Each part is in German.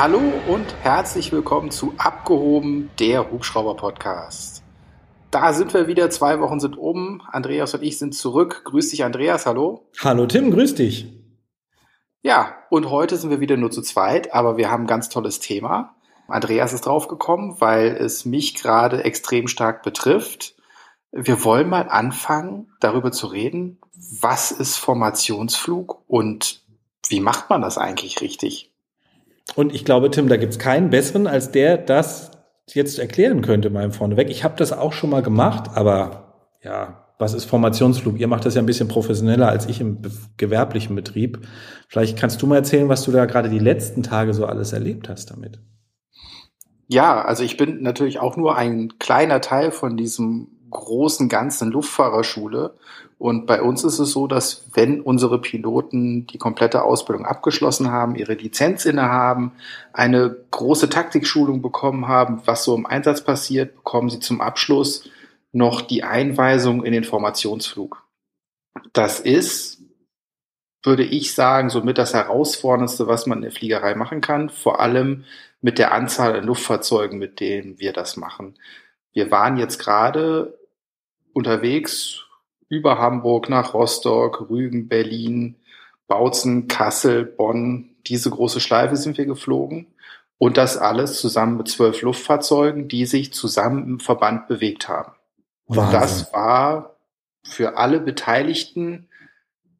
Hallo und herzlich willkommen zu Abgehoben, der Hubschrauber-Podcast. Da sind wir wieder, zwei Wochen sind um. Andreas und ich sind zurück. Grüß dich, Andreas, hallo. Hallo Tim, grüß dich. Ja, und heute sind wir wieder nur zu zweit, aber wir haben ein ganz tolles Thema. Andreas ist draufgekommen, weil es mich gerade extrem stark betrifft. Wir wollen mal anfangen, darüber zu reden, was ist Formationsflug und wie macht man das eigentlich richtig? Und ich glaube, Tim, da gibt es keinen besseren, als der das jetzt erklären könnte, meinem vorneweg. Ich habe das auch schon mal gemacht, aber ja, was ist Formationsflug? Ihr macht das ja ein bisschen professioneller als ich im gewerblichen Betrieb. Vielleicht kannst du mal erzählen, was du da gerade die letzten Tage so alles erlebt hast damit. Ja, also ich bin natürlich auch nur ein kleiner Teil von diesem großen ganzen Luftfahrerschule. Und bei uns ist es so, dass wenn unsere Piloten die komplette Ausbildung abgeschlossen haben, ihre Lizenz innehaben, eine große Taktikschulung bekommen haben, was so im Einsatz passiert, bekommen sie zum Abschluss noch die Einweisung in den Formationsflug. Das ist, würde ich sagen, somit das herausforderndste, was man in der Fliegerei machen kann, vor allem mit der Anzahl an Luftfahrzeugen, mit denen wir das machen. Wir waren jetzt gerade unterwegs über Hamburg nach Rostock, Rügen, Berlin, Bautzen, Kassel, Bonn. Diese große Schleife sind wir geflogen. Und das alles zusammen mit zwölf Luftfahrzeugen, die sich zusammen im Verband bewegt haben. Wahnsinn. Und das war für alle Beteiligten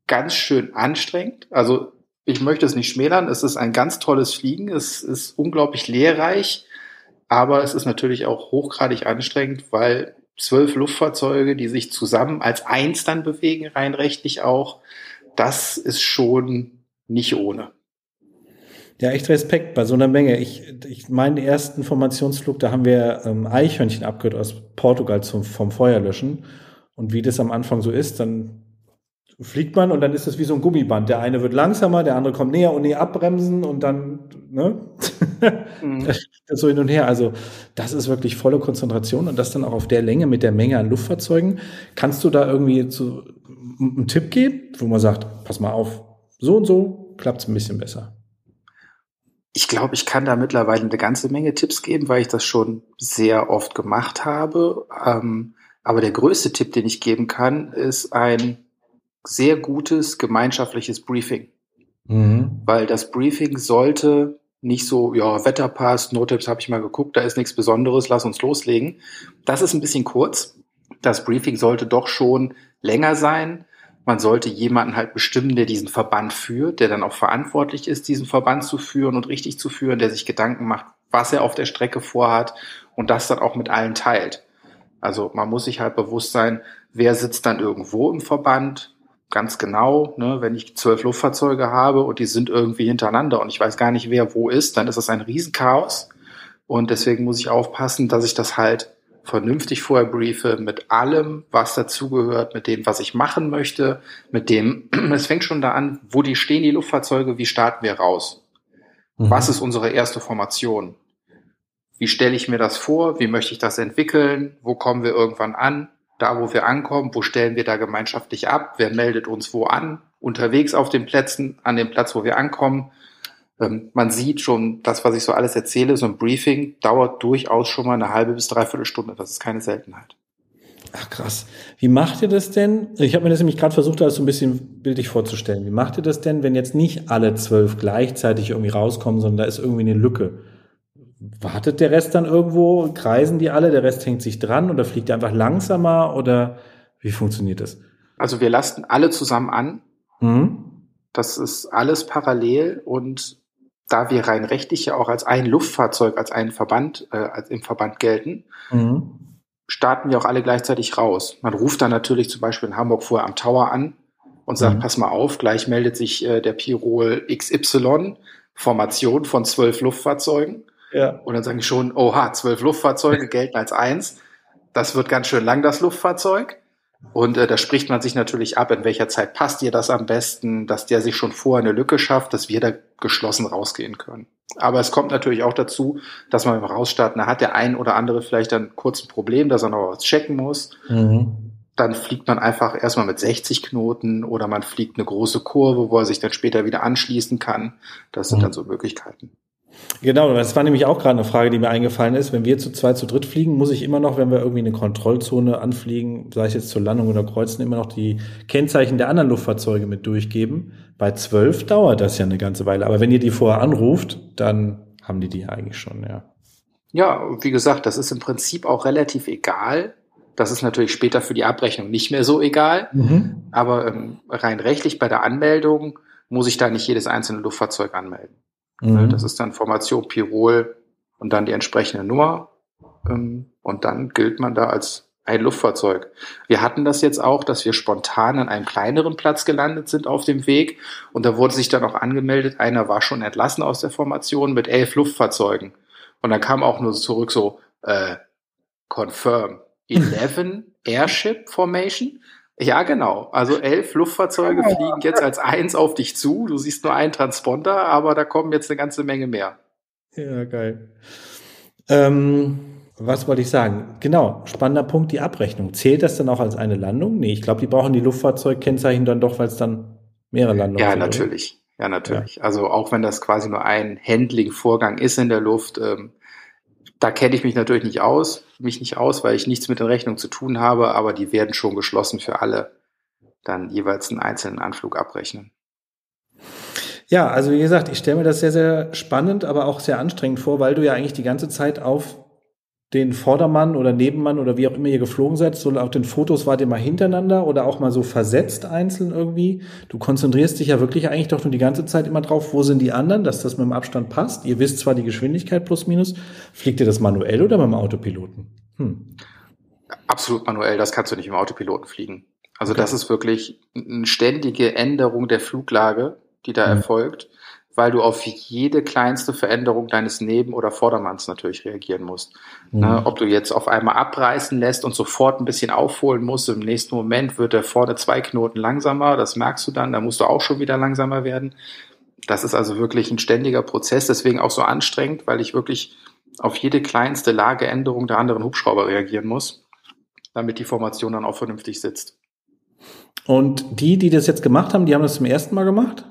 ganz schön anstrengend. Also ich möchte es nicht schmälern. Es ist ein ganz tolles Fliegen. Es ist unglaublich lehrreich. Aber es ist natürlich auch hochgradig anstrengend, weil zwölf Luftfahrzeuge, die sich zusammen als eins dann bewegen, rein rechtlich auch, das ist schon nicht ohne. Ja, echt Respekt bei so einer Menge. Ich, ich meinen ersten Formationsflug, da haben wir ähm, Eichhörnchen abgehört aus Portugal zum, vom Feuerlöschen. Und wie das am Anfang so ist, dann fliegt man und dann ist das wie so ein Gummiband. Der eine wird langsamer, der andere kommt näher und näher abbremsen und dann, ne? Mhm. so hin und her. Also, das ist wirklich volle Konzentration und das dann auch auf der Länge mit der Menge an Luftfahrzeugen. Kannst du da irgendwie zu, einen Tipp geben, wo man sagt, pass mal auf, so und so klappt es ein bisschen besser? Ich glaube, ich kann da mittlerweile eine ganze Menge Tipps geben, weil ich das schon sehr oft gemacht habe. Ähm, aber der größte Tipp, den ich geben kann, ist ein sehr gutes gemeinschaftliches Briefing. Mhm. Weil das Briefing sollte nicht so, ja, Wetter passt, Notips habe ich mal geguckt, da ist nichts Besonderes, lass uns loslegen. Das ist ein bisschen kurz. Das Briefing sollte doch schon länger sein. Man sollte jemanden halt bestimmen, der diesen Verband führt, der dann auch verantwortlich ist, diesen Verband zu führen und richtig zu führen, der sich Gedanken macht, was er auf der Strecke vorhat und das dann auch mit allen teilt. Also man muss sich halt bewusst sein, wer sitzt dann irgendwo im Verband, ganz genau, ne, wenn ich zwölf Luftfahrzeuge habe und die sind irgendwie hintereinander und ich weiß gar nicht, wer wo ist, dann ist das ein Riesenchaos. Und deswegen muss ich aufpassen, dass ich das halt vernünftig vorher briefe mit allem, was dazugehört, mit dem, was ich machen möchte, mit dem, es fängt schon da an, wo die stehen, die Luftfahrzeuge, wie starten wir raus? Mhm. Was ist unsere erste Formation? Wie stelle ich mir das vor? Wie möchte ich das entwickeln? Wo kommen wir irgendwann an? Da wo wir ankommen, wo stellen wir da gemeinschaftlich ab, wer meldet uns wo an, unterwegs auf den Plätzen, an dem Platz, wo wir ankommen. Ähm, man sieht schon, das, was ich so alles erzähle, so ein Briefing dauert durchaus schon mal eine halbe bis dreiviertel Stunde. Das ist keine Seltenheit. Ach krass. Wie macht ihr das denn? Ich habe mir das nämlich gerade versucht, alles so ein bisschen bildlich vorzustellen. Wie macht ihr das denn, wenn jetzt nicht alle zwölf gleichzeitig irgendwie rauskommen, sondern da ist irgendwie eine Lücke? Wartet der Rest dann irgendwo? Kreisen die alle? Der Rest hängt sich dran oder fliegt er einfach langsamer oder wie funktioniert das? Also wir lasten alle zusammen an. Mhm. Das ist alles parallel und da wir rein rechtlich ja auch als ein Luftfahrzeug, als ein Verband, äh, als im Verband gelten, mhm. starten wir auch alle gleichzeitig raus. Man ruft dann natürlich zum Beispiel in Hamburg vorher am Tower an und sagt, mhm. pass mal auf, gleich meldet sich äh, der Pirol XY, Formation von zwölf Luftfahrzeugen. Ja. Und dann sagen die schon, oha, zwölf Luftfahrzeuge gelten als eins. Das wird ganz schön lang, das Luftfahrzeug. Und äh, da spricht man sich natürlich ab, in welcher Zeit passt dir das am besten, dass der sich schon vorher eine Lücke schafft, dass wir da geschlossen rausgehen können. Aber es kommt natürlich auch dazu, dass man beim Rausstarten, da hat der ein oder andere vielleicht dann kurz ein Problem, dass er noch was checken muss. Mhm. Dann fliegt man einfach erstmal mit 60 Knoten oder man fliegt eine große Kurve, wo er sich dann später wieder anschließen kann. Das sind mhm. dann so Möglichkeiten. Genau, das war nämlich auch gerade eine Frage, die mir eingefallen ist. Wenn wir zu zwei, zu dritt fliegen, muss ich immer noch, wenn wir irgendwie eine Kontrollzone anfliegen, sei es jetzt zur Landung oder Kreuzen, immer noch die Kennzeichen der anderen Luftfahrzeuge mit durchgeben. Bei zwölf dauert das ja eine ganze Weile. Aber wenn ihr die vorher anruft, dann haben die die eigentlich schon, ja. Ja, wie gesagt, das ist im Prinzip auch relativ egal. Das ist natürlich später für die Abrechnung nicht mehr so egal. Mhm. Aber ähm, rein rechtlich bei der Anmeldung muss ich da nicht jedes einzelne Luftfahrzeug anmelden. Mhm. Das ist dann Formation Pirol und dann die entsprechende Nummer. Ähm, und dann gilt man da als ein Luftfahrzeug. Wir hatten das jetzt auch, dass wir spontan an einem kleineren Platz gelandet sind auf dem Weg. Und da wurde sich dann auch angemeldet, einer war schon entlassen aus der Formation mit elf Luftfahrzeugen. Und dann kam auch nur zurück so, äh, confirm, 11 Airship Formation. Ja, genau. Also elf Luftfahrzeuge fliegen jetzt als eins auf dich zu. Du siehst nur einen Transponder, aber da kommen jetzt eine ganze Menge mehr. Ja, geil. Ähm, was wollte ich sagen? Genau, spannender Punkt, die Abrechnung. Zählt das dann auch als eine Landung? Nee, ich glaube, die brauchen die Luftfahrzeugkennzeichen dann doch, weil es dann mehrere Landungen ja, sind. Natürlich. Ja, natürlich. Ja. Also auch wenn das quasi nur ein Handling-Vorgang ist in der Luft, ähm, da kenne ich mich natürlich nicht aus, mich nicht aus, weil ich nichts mit den Rechnungen zu tun habe, aber die werden schon geschlossen für alle dann jeweils einen einzelnen Anflug abrechnen. Ja, also wie gesagt, ich stelle mir das sehr, sehr spannend, aber auch sehr anstrengend vor, weil du ja eigentlich die ganze Zeit auf den Vordermann oder Nebenmann oder wie auch immer ihr geflogen seid, so auf den Fotos wart ihr mal hintereinander oder auch mal so versetzt einzeln irgendwie. Du konzentrierst dich ja wirklich eigentlich doch nur die ganze Zeit immer drauf, wo sind die anderen, dass das mit dem Abstand passt. Ihr wisst zwar die Geschwindigkeit plus minus. Fliegt ihr das manuell oder beim Autopiloten? Hm. Absolut manuell, das kannst du nicht im Autopiloten fliegen. Also okay. das ist wirklich eine ständige Änderung der Fluglage, die da mhm. erfolgt weil du auf jede kleinste Veränderung deines Neben- oder Vordermanns natürlich reagieren musst. Mhm. Ne, ob du jetzt auf einmal abreißen lässt und sofort ein bisschen aufholen musst, im nächsten Moment wird der vorne zwei Knoten langsamer, das merkst du dann, da musst du auch schon wieder langsamer werden. Das ist also wirklich ein ständiger Prozess, deswegen auch so anstrengend, weil ich wirklich auf jede kleinste Lageänderung der anderen Hubschrauber reagieren muss, damit die Formation dann auch vernünftig sitzt. Und die, die das jetzt gemacht haben, die haben das zum ersten Mal gemacht?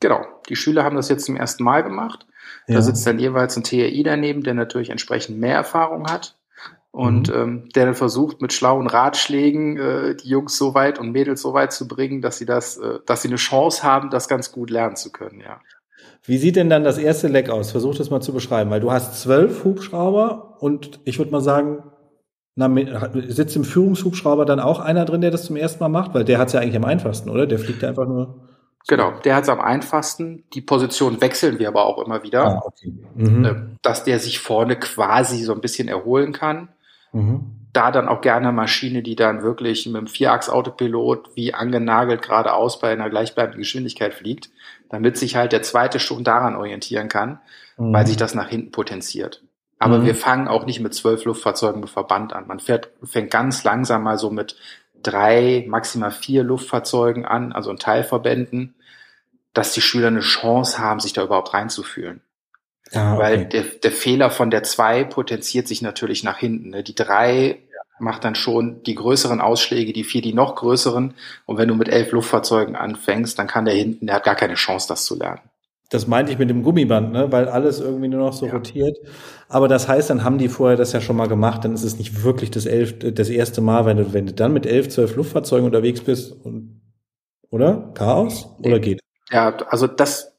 Genau. Die Schüler haben das jetzt zum ersten Mal gemacht. Ja. Da sitzt dann jeweils ein TRI daneben, der natürlich entsprechend mehr Erfahrung hat und mhm. ähm, der dann versucht, mit schlauen Ratschlägen äh, die Jungs so weit und Mädels so weit zu bringen, dass sie das, äh, dass sie eine Chance haben, das ganz gut lernen zu können, ja. Wie sieht denn dann das erste Leck aus? Versuch das mal zu beschreiben, weil du hast zwölf Hubschrauber und ich würde mal sagen, na, sitzt im Führungshubschrauber dann auch einer drin, der das zum ersten Mal macht? Weil der hat es ja eigentlich am einfachsten, oder? Der fliegt ja einfach nur. Genau, der hat es am einfachsten. Die Position wechseln wir aber auch immer wieder, ah, okay. mhm. Äh, dass der sich vorne quasi so ein bisschen erholen kann. Mhm. Da dann auch gerne Maschine, die dann wirklich mit dem Vierachs-Autopilot wie angenagelt geradeaus bei einer gleichbleibenden Geschwindigkeit fliegt, damit sich halt der zweite schon daran orientieren kann, mhm. weil sich das nach hinten potenziert. Aber mhm. wir fangen auch nicht mit zwölf Luftfahrzeugen mit Verband an. Man fährt, fängt ganz langsam mal so mit drei, maximal vier Luftfahrzeugen an, also in Teilverbänden, dass die Schüler eine Chance haben, sich da überhaupt reinzufühlen. Ah, okay. Weil der, der Fehler von der zwei potenziert sich natürlich nach hinten. Ne? Die drei macht dann schon die größeren Ausschläge, die vier die noch größeren. Und wenn du mit elf Luftfahrzeugen anfängst, dann kann der hinten, der hat gar keine Chance, das zu lernen. Das meinte ich mit dem Gummiband, ne? weil alles irgendwie nur noch so ja. rotiert. Aber das heißt, dann haben die vorher das ja schon mal gemacht, dann ist es nicht wirklich das, elf, das erste Mal, wenn du, wenn du dann mit elf, zwölf Luftfahrzeugen unterwegs bist. Und, oder? Chaos? Oder geht? Ja, also das,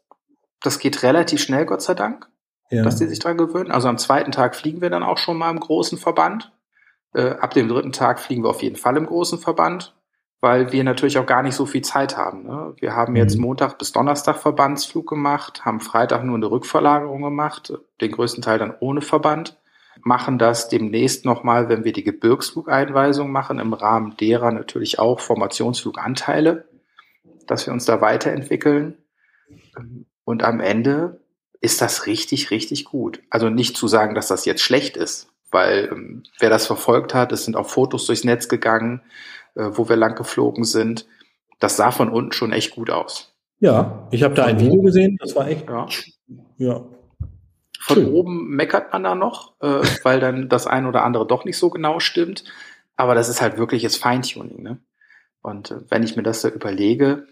das geht relativ schnell, Gott sei Dank, ja. dass die sich dran gewöhnen. Also am zweiten Tag fliegen wir dann auch schon mal im großen Verband. Äh, ab dem dritten Tag fliegen wir auf jeden Fall im großen Verband weil wir natürlich auch gar nicht so viel Zeit haben. Ne? Wir haben jetzt mhm. Montag bis Donnerstag Verbandsflug gemacht, haben Freitag nur eine Rückverlagerung gemacht, den größten Teil dann ohne Verband, machen das demnächst nochmal, wenn wir die Gebirgsflugeinweisung machen, im Rahmen derer natürlich auch Formationsfluganteile, dass wir uns da weiterentwickeln. Und am Ende ist das richtig, richtig gut. Also nicht zu sagen, dass das jetzt schlecht ist, weil ähm, wer das verfolgt hat, es sind auch Fotos durchs Netz gegangen, äh, wo wir lang geflogen sind. Das sah von unten schon echt gut aus. Ja, ich habe da ein Video gesehen, das war echt. Ja. ja. Von Schön. oben meckert man da noch, äh, weil dann das ein oder andere doch nicht so genau stimmt. Aber das ist halt wirkliches Feintuning. Ne? Und äh, wenn ich mir das da überlege,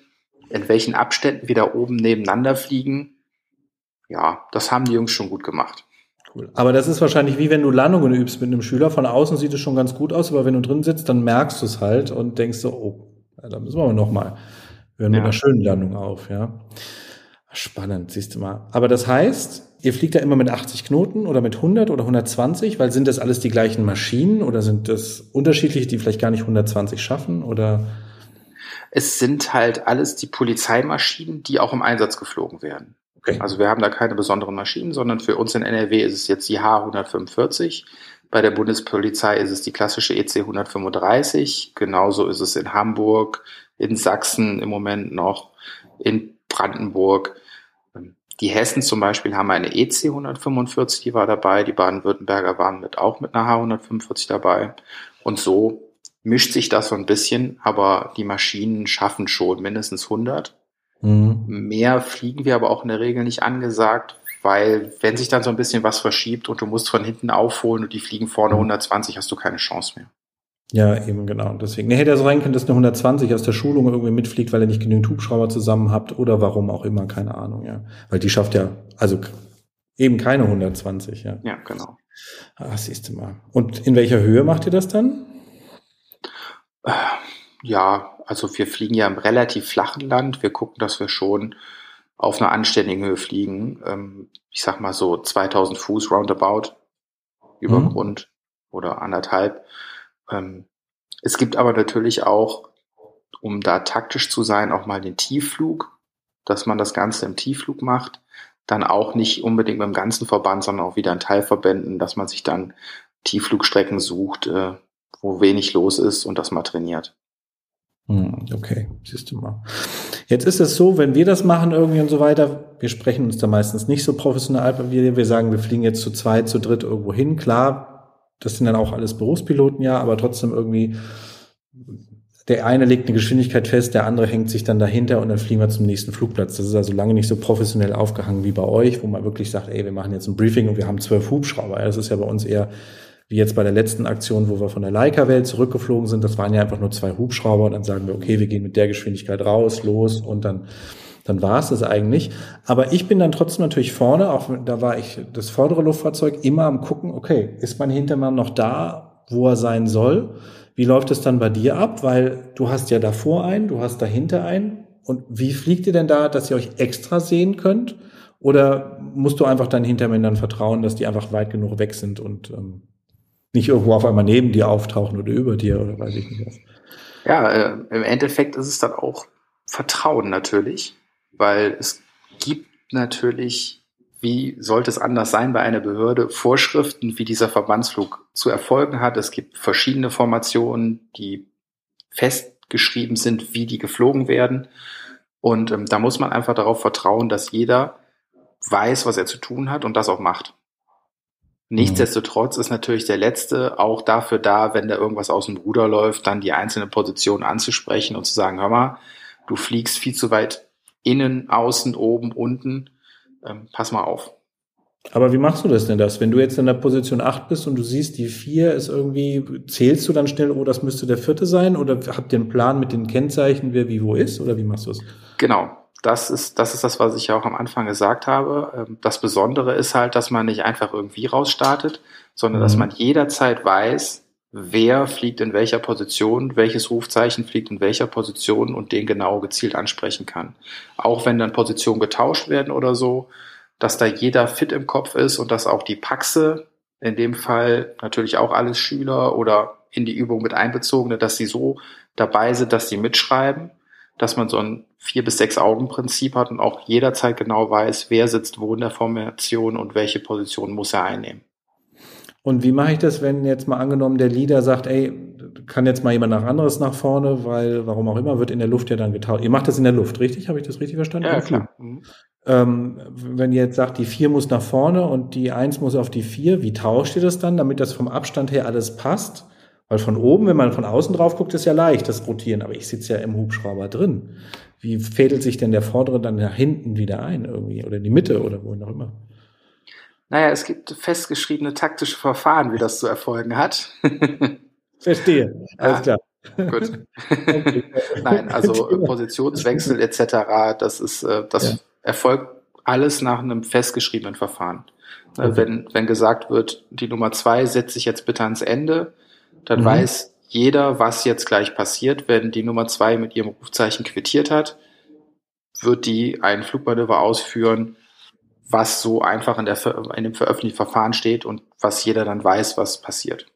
in welchen Abständen wir da oben nebeneinander fliegen, ja, das haben die Jungs schon gut gemacht. Cool. Aber das ist wahrscheinlich wie wenn du Landungen übst mit einem Schüler. Von außen sieht es schon ganz gut aus, aber wenn du drin sitzt, dann merkst du es halt und denkst so, oh, da müssen wir nochmal. Wir hören ja. mit einer schönen Landung auf, ja. Spannend, siehst du mal. Aber das heißt, ihr fliegt da immer mit 80 Knoten oder mit 100 oder 120, weil sind das alles die gleichen Maschinen oder sind das unterschiedliche, die vielleicht gar nicht 120 schaffen oder? Es sind halt alles die Polizeimaschinen, die auch im Einsatz geflogen werden. Okay. Also wir haben da keine besonderen Maschinen, sondern für uns in NRW ist es jetzt die H145. Bei der Bundespolizei ist es die klassische EC 135. Genauso ist es in Hamburg, in Sachsen im Moment noch, in Brandenburg. Die Hessen zum Beispiel haben eine EC 145, die war dabei. Die Baden-Württemberger waren mit auch mit einer H145 dabei. Und so mischt sich das so ein bisschen, aber die Maschinen schaffen schon mindestens 100. Mhm. Mehr fliegen wir aber auch in der Regel nicht angesagt, weil wenn sich dann so ein bisschen was verschiebt und du musst von hinten aufholen und die fliegen vorne 120, mhm. hast du keine Chance mehr. Ja, eben genau. Deswegen nee, hätte er so sein können, dass eine 120 aus der Schulung irgendwie mitfliegt, weil er nicht genügend Hubschrauber zusammen habt oder warum auch immer, keine Ahnung, ja. Weil die schafft ja, also eben keine 120, ja. Ja, genau. Ah, siehst du mal. Und in welcher Höhe macht ihr das dann? Ja, also wir fliegen ja im relativ flachen Land. Wir gucken, dass wir schon auf einer anständigen Höhe fliegen. Ähm, ich sag mal so 2000 Fuß roundabout über mhm. Grund oder anderthalb. Ähm, es gibt aber natürlich auch, um da taktisch zu sein, auch mal den Tiefflug, dass man das Ganze im Tiefflug macht. Dann auch nicht unbedingt mit dem ganzen Verband, sondern auch wieder in Teilverbänden, dass man sich dann Tiefflugstrecken sucht, äh, wo wenig los ist und das mal trainiert. Hm, okay, siehst du mal. Jetzt ist es so, wenn wir das machen irgendwie und so weiter, wir sprechen uns da meistens nicht so professionell, wir, wir sagen, wir fliegen jetzt zu zweit, zu dritt irgendwo hin. Klar, das sind dann auch alles Berufspiloten, ja, aber trotzdem irgendwie, der eine legt eine Geschwindigkeit fest, der andere hängt sich dann dahinter und dann fliegen wir zum nächsten Flugplatz. Das ist also lange nicht so professionell aufgehangen wie bei euch, wo man wirklich sagt, ey, wir machen jetzt ein Briefing und wir haben zwölf Hubschrauber. Das ist ja bei uns eher wie jetzt bei der letzten Aktion, wo wir von der Leica-Welt zurückgeflogen sind, das waren ja einfach nur zwei Hubschrauber und dann sagen wir, okay, wir gehen mit der Geschwindigkeit raus, los und dann dann war es das eigentlich. Aber ich bin dann trotzdem natürlich vorne, auch da war ich das vordere Luftfahrzeug immer am gucken, okay, ist mein Hintermann noch da, wo er sein soll? Wie läuft es dann bei dir ab? Weil du hast ja davor einen, du hast dahinter einen. Und wie fliegt ihr denn da, dass ihr euch extra sehen könnt? Oder musst du einfach deinen Hintermännern vertrauen, dass die einfach weit genug weg sind und ähm, nicht irgendwo auf einmal neben dir auftauchen oder über dir oder weiß ich nicht was. Ja, äh, im Endeffekt ist es dann auch Vertrauen natürlich, weil es gibt natürlich, wie sollte es anders sein bei einer Behörde, Vorschriften, wie dieser Verbandsflug zu erfolgen hat. Es gibt verschiedene Formationen, die festgeschrieben sind, wie die geflogen werden. Und ähm, da muss man einfach darauf vertrauen, dass jeder weiß, was er zu tun hat und das auch macht. Nichtsdestotrotz ist natürlich der Letzte auch dafür da, wenn da irgendwas aus dem Ruder läuft, dann die einzelne Position anzusprechen und zu sagen, hör mal, du fliegst viel zu weit innen, außen, oben, unten, ähm, pass mal auf. Aber wie machst du das denn das? Wenn du jetzt in der Position 8 bist und du siehst, die 4 ist irgendwie, zählst du dann schnell, oh, das müsste der vierte sein? Oder habt ihr einen Plan mit den Kennzeichen, wer wie wo ist? Oder wie machst du es? Genau das ist, das ist das, was ich ja auch am Anfang gesagt habe. Ähm, das Besondere ist halt, dass man nicht einfach irgendwie rausstartet, sondern mhm. dass man jederzeit weiß, wer fliegt in welcher Position, welches Rufzeichen fliegt in welcher Position und den genau gezielt ansprechen kann. Auch wenn dann Positionen getauscht werden oder so, dass da jeder fit im Kopf ist und dass auch die Paxe, in dem Fall natürlich auch alles Schüler oder in die Übung mit einbezogene, dass sie so dabei sind, dass sie mitschreiben dass man so ein vier bis sechs Augen Prinzip hat und auch jederzeit genau weiß, wer sitzt wo in der Formation und welche Position muss er einnehmen. Und wie mache ich das, wenn jetzt mal angenommen der Leader sagt, ey, kann jetzt mal jemand nach anderes nach vorne, weil warum auch immer wird in der Luft ja dann getauscht. Ihr macht das in der Luft, richtig? Habe ich das richtig verstanden? Ja, klar. Mhm. Ähm, wenn ihr jetzt sagt, die vier muss nach vorne und die eins muss auf die vier, wie tauscht ihr das dann, damit das vom Abstand her alles passt? Weil von oben, wenn man von außen drauf guckt, ist ja leicht, das Rotieren. Aber ich sitze ja im Hubschrauber drin. Wie fädelt sich denn der vordere dann nach hinten wieder ein irgendwie? Oder in die Mitte oder wo auch immer? Naja, es gibt festgeschriebene taktische Verfahren, wie das zu erfolgen hat. Verstehe. Alles klar. Gut. Nein, also Positionswechsel etc., das ist, äh, das ja. erfolgt alles nach einem festgeschriebenen Verfahren. Äh, Okay. Wenn, wenn gesagt wird, die Nummer zwei setzt sich jetzt bitte ans Ende, dann Mhm. weiß jeder, was jetzt gleich passiert. Wenn die Nummer zwei mit ihrem Rufzeichen quittiert hat, wird die ein Flugmanöver ausführen, was so einfach in, der, in dem veröffentlichten Verfahren steht und was jeder dann weiß, was passiert.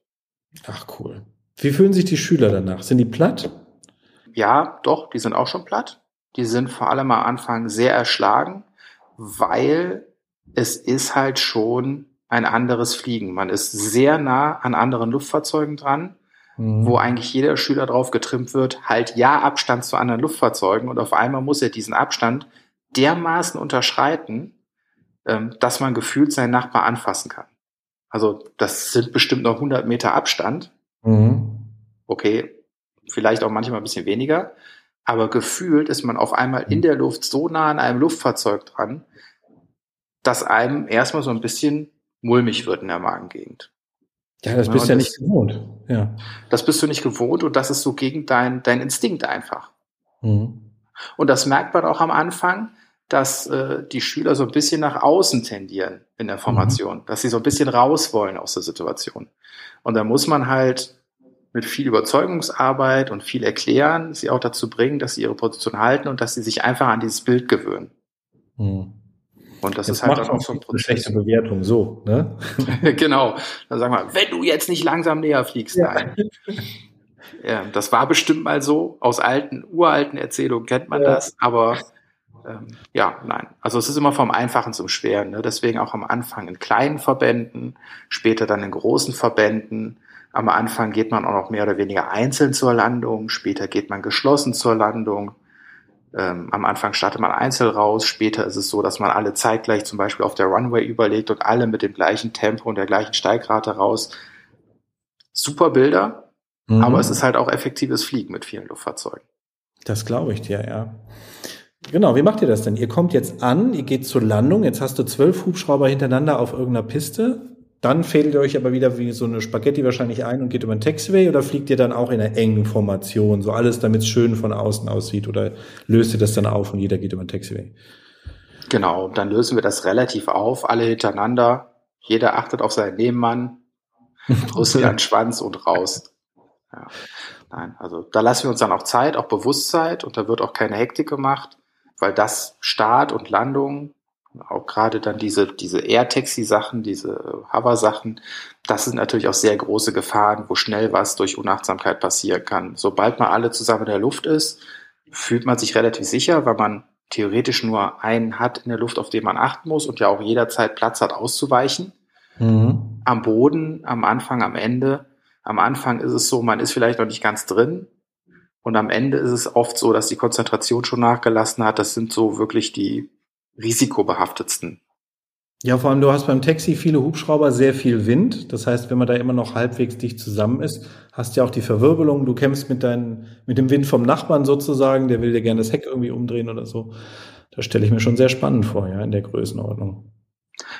Ach cool. Wie fühlen sich die Schüler danach? Sind die platt? Ja, doch, die sind auch schon platt. Die sind vor allem am Anfang sehr erschlagen, weil es ist halt schon ein anderes Fliegen. Man ist sehr nah an anderen Luftfahrzeugen dran, Mhm. wo eigentlich jeder Schüler drauf getrimmt wird, halt ja Abstand zu anderen Luftfahrzeugen und auf einmal muss er diesen Abstand dermaßen unterschreiten, ähm, dass man gefühlt seinen Nachbar anfassen kann. Also das sind bestimmt noch 100 Meter Abstand. Mhm. Okay, vielleicht auch manchmal ein bisschen weniger, aber gefühlt ist man auf einmal in der Luft so nah an einem Luftfahrzeug dran, dass einem erstmal so ein bisschen mulmig wird in der Magengegend. Ja, das Ja, bist und ja das- nicht gewohnt. Ja. Das bist du nicht gewohnt und das ist so gegen dein, dein Instinkt einfach. Mhm. Und das merkt man auch am Anfang, dass äh, die Schüler so ein bisschen nach außen tendieren in der Formation, dass sie so ein bisschen raus wollen aus der Situation. Und da muss man halt mit viel Überzeugungsarbeit und viel Erklären sie auch dazu bringen, dass sie ihre Position halten und dass sie sich einfach an dieses Bild gewöhnen. Mhm. Und das Das ist halt dann auch so ein eine schlechte Prozess. Bewertung, so, ne? genau. Dann sagen wir, wenn du jetzt nicht langsam näher fliegst, Ja. nein. Ja, das war bestimmt mal so. Aus alten, uralten Erzählungen kennt man Ja. das, aber ähm, ja, nein. Also es ist immer vom Einfachen zum Schweren. Ne? Deswegen auch am Anfang in kleinen Verbänden, später dann in großen Verbänden. Am Anfang geht man auch noch mehr oder weniger einzeln zur Landung, später geht man geschlossen zur Landung. Ähm, am Anfang startet man einzeln raus, später ist es so, dass man alle zeitgleich zum Beispiel auf der Runway überlegt und alle mit dem gleichen Tempo und der gleichen Steigrate raus. Super Bilder, Mhm. aber es ist halt auch effektives Fliegen mit vielen Luftfahrzeugen. Das glaube ich dir, ja. Genau, wie macht ihr das denn? Ihr kommt jetzt an, ihr geht zur Landung, jetzt hast du zwölf Hubschrauber hintereinander auf irgendeiner Piste, dann fädelt ihr euch aber wieder wie so eine Spaghetti wahrscheinlich ein und geht über den Taxiway oder fliegt ihr dann auch in einer engen Formation, so alles, damit es schön von außen aussieht oder löst ihr das dann auf und jeder geht über den Taxiway? Genau, dann lösen wir das relativ auf, alle hintereinander. Jeder achtet auf seinen Nebenmann, Rüssel an Schwanz und raus. Ja. Nein, also da lassen wir uns dann auch Zeit, auch Bewusstsein und da wird auch keine Hektik gemacht, weil das Start und Landung, auch gerade dann diese, diese Air-Taxi-Sachen, diese Hover-Sachen, das sind natürlich auch sehr große Gefahren, wo schnell was durch Unachtsamkeit passieren kann. Sobald man alle zusammen in der Luft ist, fühlt man sich relativ sicher, weil man theoretisch nur einen hat in der Luft, auf den man achten muss und ja auch jederzeit Platz hat, auszuweichen. Mhm. Am Boden, am Anfang, am Ende. Am Anfang ist es so, man ist vielleicht noch nicht ganz drin. Und am Ende ist es oft so, dass die Konzentration schon nachgelassen hat. Das sind so wirklich die risikobehaftetsten. Ja, vor allem du hast beim Taxi viele Hubschrauber, sehr viel Wind. Das heißt, wenn man da immer noch halbwegs dicht zusammen ist, hast du ja auch die Verwirbelung. Du kämpfst mit deinen, mit dem Wind vom Nachbarn sozusagen. Der will dir gerne das Heck irgendwie umdrehen oder so. Das stelle ich mir schon sehr spannend vor, ja, in der Größenordnung.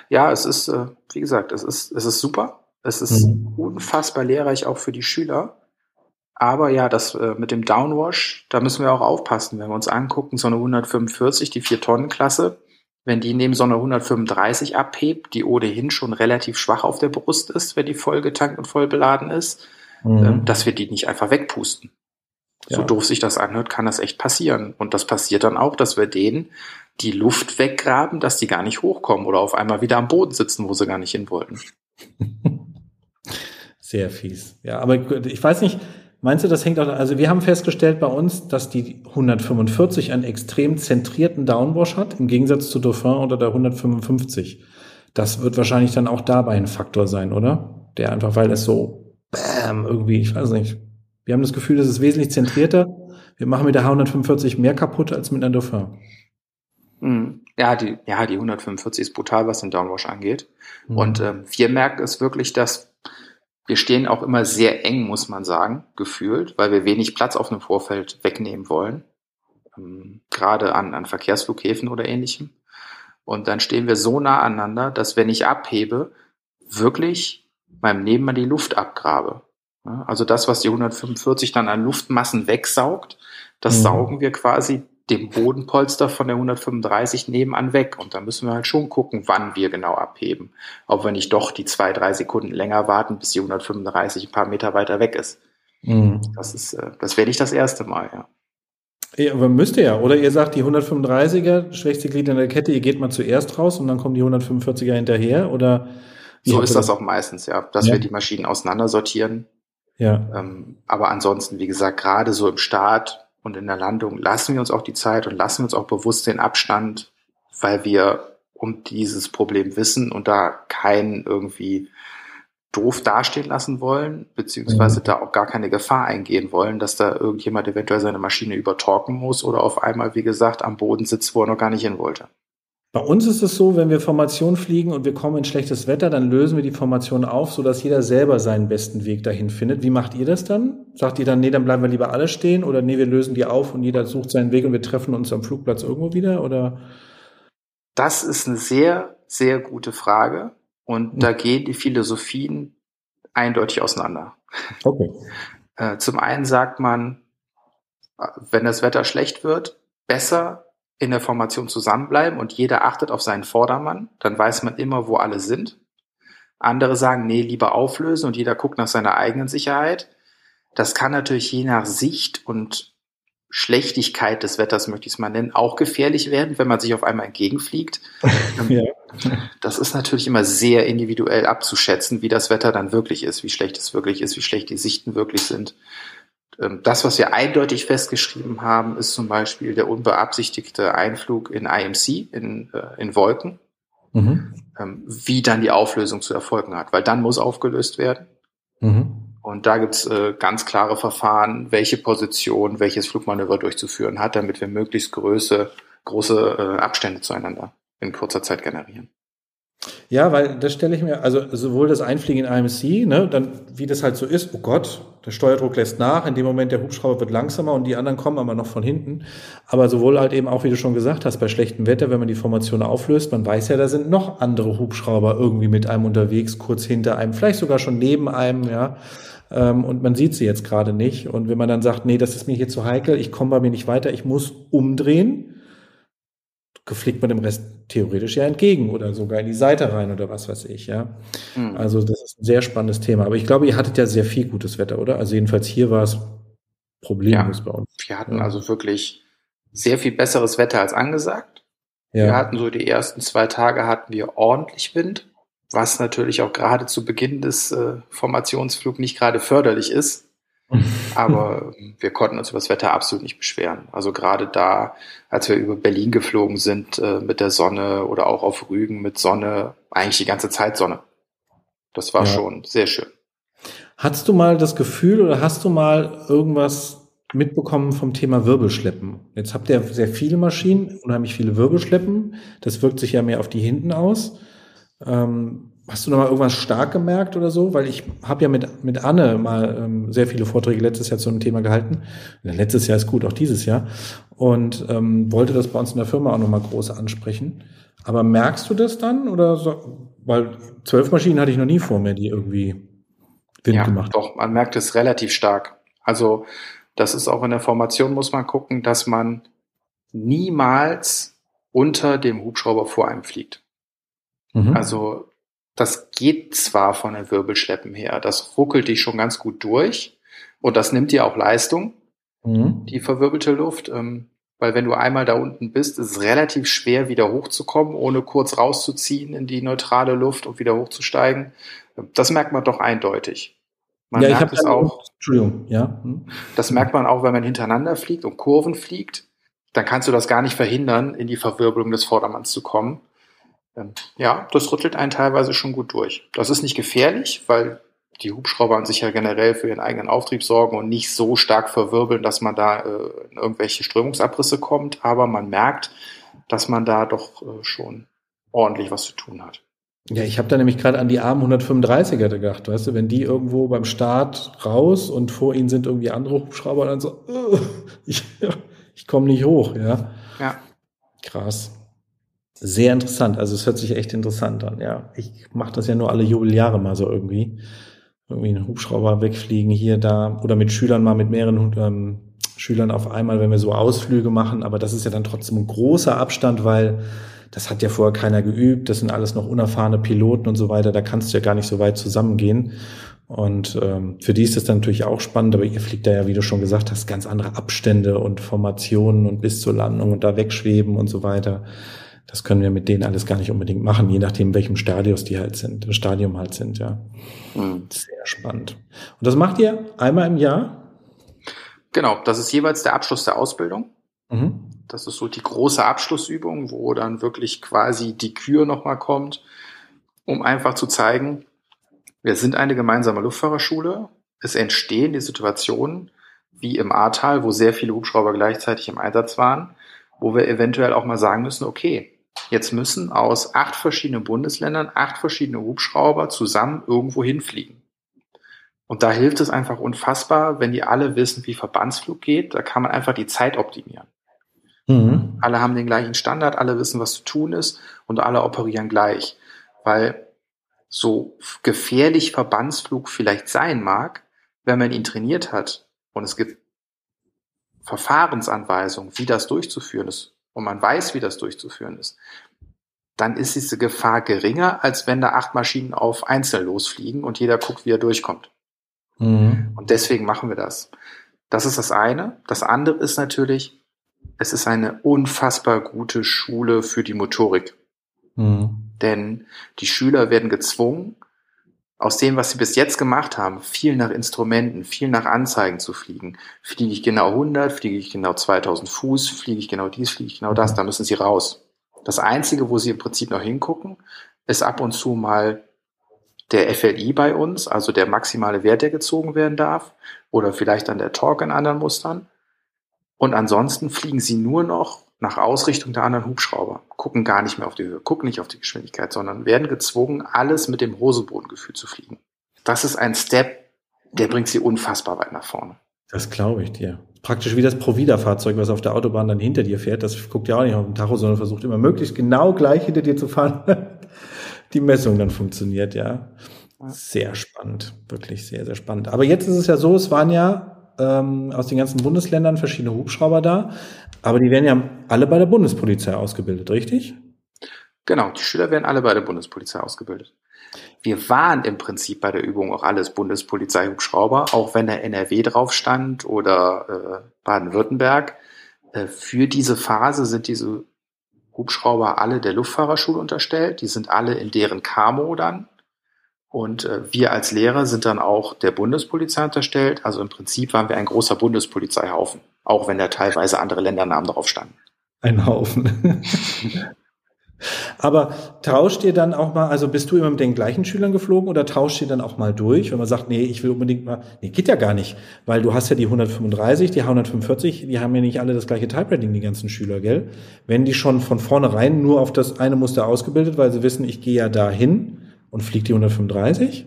Ja, es ist, äh, wie gesagt, es ist, es ist super. Es ist Mhm. unfassbar lehrreich auch für die Schüler. Aber ja, das äh, mit dem Downwash, da müssen wir auch aufpassen, wenn wir uns angucken, so eine 145, die 4-Tonnen-Klasse, wenn die neben so einer 135 abhebt, die ohnehin schon relativ schwach auf der Brust ist, wenn die voll getankt und voll beladen ist, ähm, dass wir die nicht einfach wegpusten. So Ja. doof sich das anhört, kann das echt passieren. Und das passiert dann auch, dass wir denen die Luft weggraben, dass die gar nicht hochkommen oder auf einmal wieder am Boden sitzen, wo sie gar nicht hin wollten. Sehr fies. Ja, aber ich weiß nicht, meinst du, das hängt auch, also wir haben festgestellt bei uns, dass die 145 einen extrem zentrierten Downwash hat, im Gegensatz zu Dauphin oder der 155. Das wird wahrscheinlich dann auch dabei ein Faktor sein, oder? Der einfach, weil es so, bam, irgendwie, ich weiß nicht. Wir haben das Gefühl, das ist wesentlich zentrierter. Wir machen mit der 145 mehr kaputt als mit einer Dauphin. Mhm. Ja, die, ja, die 145 ist brutal, was den Downwash angeht. Mhm. Und ähm, wir merken es wirklich, dass wir stehen auch immer sehr eng, muss man sagen, gefühlt, weil wir wenig Platz auf einem Vorfeld wegnehmen wollen. Ähm, gerade an, an Verkehrsflughäfen oder ähnlichem. Und dann stehen wir so nah aneinander, dass wenn ich abhebe, wirklich meinem Nebenmann die Luft abgrabe. Also das, was die 145 dann an Luftmassen wegsaugt, das Mhm. saugen wir quasi dem Bodenpolster von der 135 nebenan weg. Und da müssen wir halt schon gucken, wann wir genau abheben. Ob wir nicht doch die zwei, drei Sekunden länger warten, bis die 135 ein paar Meter weiter weg ist. Mhm. Das ist, äh, das wäre nicht das erste Mal, ja. Ja, aber müsste ja. Oder ihr sagt, die 135er, schwächste Glied in der Kette, ihr geht mal zuerst raus und dann kommen die 145er hinterher? Oder so ist das auch meistens, ja, dass ja. wir die Maschinen auseinandersortieren. Ja. Ähm, aber ansonsten, wie gesagt, gerade so im Start und in der Landung lassen wir uns auch die Zeit und lassen uns auch bewusst den Abstand, weil wir um dieses Problem wissen und da keinen irgendwie doof dastehen lassen wollen, beziehungsweise mhm. da auch gar keine Gefahr eingehen wollen, dass da irgendjemand eventuell seine Maschine übertorken muss oder auf einmal, wie gesagt, am Boden sitzt, wo er noch gar nicht hin wollte. Bei uns ist es so, wenn wir Formation fliegen und wir kommen in schlechtes Wetter, dann lösen wir die Formation auf, sodass jeder selber seinen besten Weg dahin findet. Wie macht ihr das dann? Sagt ihr dann, nee, dann bleiben wir lieber alle stehen oder nee, wir lösen die auf und jeder sucht seinen Weg und wir treffen uns am Flugplatz irgendwo wieder oder? Das ist eine sehr, sehr gute Frage und mhm. da gehen die Philosophien eindeutig auseinander. Okay. Äh, zum einen sagt man, wenn das Wetter schlecht wird, besser in der Formation zusammenbleiben und jeder achtet auf seinen Vordermann, dann weiß man immer, wo alle sind. Andere sagen, nee, lieber auflösen und jeder guckt nach seiner eigenen Sicherheit. Das kann natürlich je nach Sicht und Schlechtigkeit des Wetters, möchte ich es mal nennen, auch gefährlich werden, wenn man sich auf einmal entgegenfliegt. ja. Das ist natürlich immer sehr individuell abzuschätzen, wie das Wetter dann wirklich ist, wie schlecht es wirklich ist, wie schlecht die Sichten wirklich sind. Ähm, das, was wir eindeutig festgeschrieben haben, ist zum Beispiel der unbeabsichtigte Einflug in IMC, in, äh, in Wolken, mhm. Ähm, wie dann die Auflösung zu erfolgen hat, weil dann muss aufgelöst werden. Mhm. Und da gibt's äh, ganz klare Verfahren, welche Position, welches Flugmanöver durchzuführen hat, damit wir möglichst große, große äh, Abstände zueinander in kurzer Zeit generieren. Ja, weil das stelle ich mir, also sowohl das Einfliegen in IMC, ne, dann wie das halt so ist, oh Gott, der Steuerdruck lässt nach, in dem Moment der Hubschrauber wird langsamer und die anderen kommen aber noch von hinten. Aber sowohl halt eben auch, wie du schon gesagt hast, bei schlechtem Wetter, wenn man die Formation auflöst, man weiß ja, da sind noch andere Hubschrauber irgendwie mit einem unterwegs, kurz hinter einem, vielleicht sogar schon neben einem, ja. Ähm, und man sieht sie jetzt gerade nicht. Und wenn man dann sagt, nee, das ist mir hier zu heikel, ich komme bei mir nicht weiter, ich muss umdrehen, fliegt man dem Rest theoretisch ja entgegen oder sogar in die Seite rein oder was weiß ich, ja. Mhm. Also das ist ein sehr spannendes Thema. Aber ich glaube, ihr hattet ja sehr viel gutes Wetter, oder? Also jedenfalls hier war es problemlos ja, bei uns. Wir hatten ja. also wirklich sehr viel besseres Wetter als angesagt. Ja. Wir hatten so die ersten zwei Tage hatten wir ordentlich Wind, was natürlich auch gerade zu Beginn des äh, Formationsflug nicht gerade förderlich ist. Aber wir konnten uns über das Wetter absolut nicht beschweren. Also gerade da, als wir über Berlin geflogen sind äh, mit der Sonne oder auch auf Rügen mit Sonne, eigentlich die ganze Zeit Sonne. Das war ja. schon sehr schön. Hattest du mal das Gefühl oder hast du mal irgendwas mitbekommen vom Thema Wirbelschleppen? Jetzt habt ihr sehr viele Maschinen, unheimlich viele Wirbelschleppen. Das wirkt sich ja mehr auf die hinten aus. Ähm, Hast du noch mal irgendwas stark gemerkt oder so? Weil ich habe ja mit, mit Anne mal ähm, sehr viele Vorträge letztes Jahr zu einem Thema gehalten. Letztes Jahr ist gut, auch dieses Jahr. Und ähm, wollte das bei uns in der Firma auch noch mal groß ansprechen. Aber merkst du das dann? Oder so? Weil zwölf Maschinen hatte ich noch nie vor mir, die irgendwie Wind ja, gemacht haben. Doch, man merkt es relativ stark. Also das ist auch in der Formation, muss man gucken, dass man niemals unter dem Hubschrauber vor einem fliegt. Mhm. Also das geht zwar von den Wirbelschleppen her, das ruckelt dich schon ganz gut durch und das nimmt dir auch Leistung, mhm. die verwirbelte Luft. Ähm, weil wenn du einmal da unten bist, ist es relativ schwer, wieder hochzukommen, ohne kurz rauszuziehen in die neutrale Luft und wieder hochzusteigen. Das merkt man doch eindeutig. Man ja, merkt es auch. Entschuldigung, ja. Hm. Das merkt man auch, wenn man hintereinander fliegt und Kurven fliegt. Dann kannst du das gar nicht verhindern, in die Verwirbelung des Vordermanns zu kommen. Ja, das rüttelt einen teilweise schon gut durch. Das ist nicht gefährlich, weil die Hubschrauber an sich ja generell für ihren eigenen Auftrieb sorgen und nicht so stark verwirbeln, dass man da äh, in irgendwelche Strömungsabrisse kommt. Aber man merkt, dass man da doch äh, schon ordentlich was zu tun hat. Ja, ich habe da nämlich gerade an die armen 135er gedacht, weißt du, wenn die irgendwo beim Start raus und vor ihnen sind irgendwie andere Hubschrauber, dann so, uh, ich, ich komme nicht hoch, ja. Ja. Krass. Sehr interessant. Also es hört sich echt interessant an. Ja, ich mache das ja nur alle Jubeljahre mal so irgendwie. Irgendwie einen Hubschrauber wegfliegen hier, da oder mit Schülern mal mit mehreren ähm, Schülern auf einmal, wenn wir so Ausflüge machen. Aber das ist ja dann trotzdem ein großer Abstand, weil das hat ja vorher keiner geübt. Das sind alles noch unerfahrene Piloten und so weiter. Da kannst du ja gar nicht so weit zusammengehen. Und ähm, für die ist das dann natürlich auch spannend, aber ihr fliegt da ja, wie du schon gesagt hast, ganz andere Abstände und Formationen und bis zur Landung und da wegschweben und so weiter. Das können wir mit denen alles gar nicht unbedingt machen, je nachdem, welchem Stadius die halt sind, Stadium halt sind, ja. Mhm. Sehr spannend. Und das macht ihr einmal im Jahr? Genau, das ist jeweils der Abschluss der Ausbildung. Mhm. Das ist so die große Abschlussübung, wo dann wirklich quasi die Kür nochmal kommt, um einfach zu zeigen, wir sind eine gemeinsame Luftfahrerschule. Es entstehen die Situationen wie im Ahrtal, wo sehr viele Hubschrauber gleichzeitig im Einsatz waren, wo wir eventuell auch mal sagen müssen, okay, jetzt müssen aus acht verschiedenen Bundesländern acht verschiedene Hubschrauber zusammen irgendwo hinfliegen. Und da hilft es einfach unfassbar, wenn die alle wissen, wie Verbandsflug geht. Da kann man einfach die Zeit optimieren. Mhm. Alle haben den gleichen Standard, alle wissen, was zu tun ist und alle operieren gleich. Weil so gefährlich Verbandsflug vielleicht sein mag, wenn man ihn trainiert hat und es gibt Verfahrensanweisungen, wie das durchzuführen ist und man weiß, wie das durchzuführen ist, dann ist diese Gefahr geringer, als wenn da acht Maschinen auf einzeln losfliegen und jeder guckt, wie er durchkommt. Mhm. Und deswegen machen wir das. Das ist das eine. Das andere ist natürlich, es ist eine unfassbar gute Schule für die Motorik. Mhm. Denn die Schüler werden gezwungen, aus dem, was sie bis jetzt gemacht haben, viel nach Instrumenten, viel nach Anzeigen zu fliegen. Fliege ich genau 100, fliege ich genau 2000 Fuß, fliege ich genau dies, fliege ich genau das, da müssen sie raus. Das Einzige, wo sie im Prinzip noch hingucken, ist ab und zu mal der FLI bei uns, also der maximale Wert, der gezogen werden darf, oder vielleicht dann der Torque in anderen Mustern. Und ansonsten fliegen sie nur noch nach Ausrichtung der anderen Hubschrauber, gucken gar nicht mehr auf die Höhe, gucken nicht auf die Geschwindigkeit, sondern werden gezwungen, alles mit dem Hosenbodengefühl zu fliegen. Das ist ein Step, der bringt sie unfassbar weit nach vorne. Das glaube ich dir. Praktisch wie das Provida-Fahrzeug, was auf der Autobahn dann hinter dir fährt. Das guckt ja auch nicht auf den Tacho, sondern versucht immer möglichst genau gleich hinter dir zu fahren. Die Messung dann funktioniert, ja. Sehr spannend. Wirklich sehr, sehr spannend. Aber jetzt ist es ja so, es waren ja ähm, aus den ganzen Bundesländern verschiedene Hubschrauber da. Aber die werden ja alle bei der Bundespolizei ausgebildet, richtig? Genau, die Schüler werden alle bei der Bundespolizei ausgebildet. Wir waren im Prinzip bei der Übung auch alles Bundespolizei-Hubschrauber, auch wenn der NRW drauf stand oder äh, Baden-Württemberg. Äh, für diese Phase sind diese Hubschrauber alle der Luftfahrerschule unterstellt. Die sind alle in deren Camo dann. Und äh, wir als Lehrer sind dann auch der Bundespolizei unterstellt. Also im Prinzip waren wir ein großer Bundespolizeihaufen, auch wenn da teilweise andere Ländernamen drauf standen. Ein Haufen. Aber tauscht ihr dann auch mal, also bist du immer mit den gleichen Schülern geflogen oder tauscht ihr dann auch mal durch, wenn man sagt, nee, ich will unbedingt mal, nee, geht ja gar nicht, weil du hast ja die 135, die 145, die haben ja nicht alle das gleiche Type-Rating, die ganzen Schüler, gell? Wenn die schon von vornherein nur auf das eine Muster ausgebildet, weil sie wissen, ich gehe ja dahin, und fliegt die 135?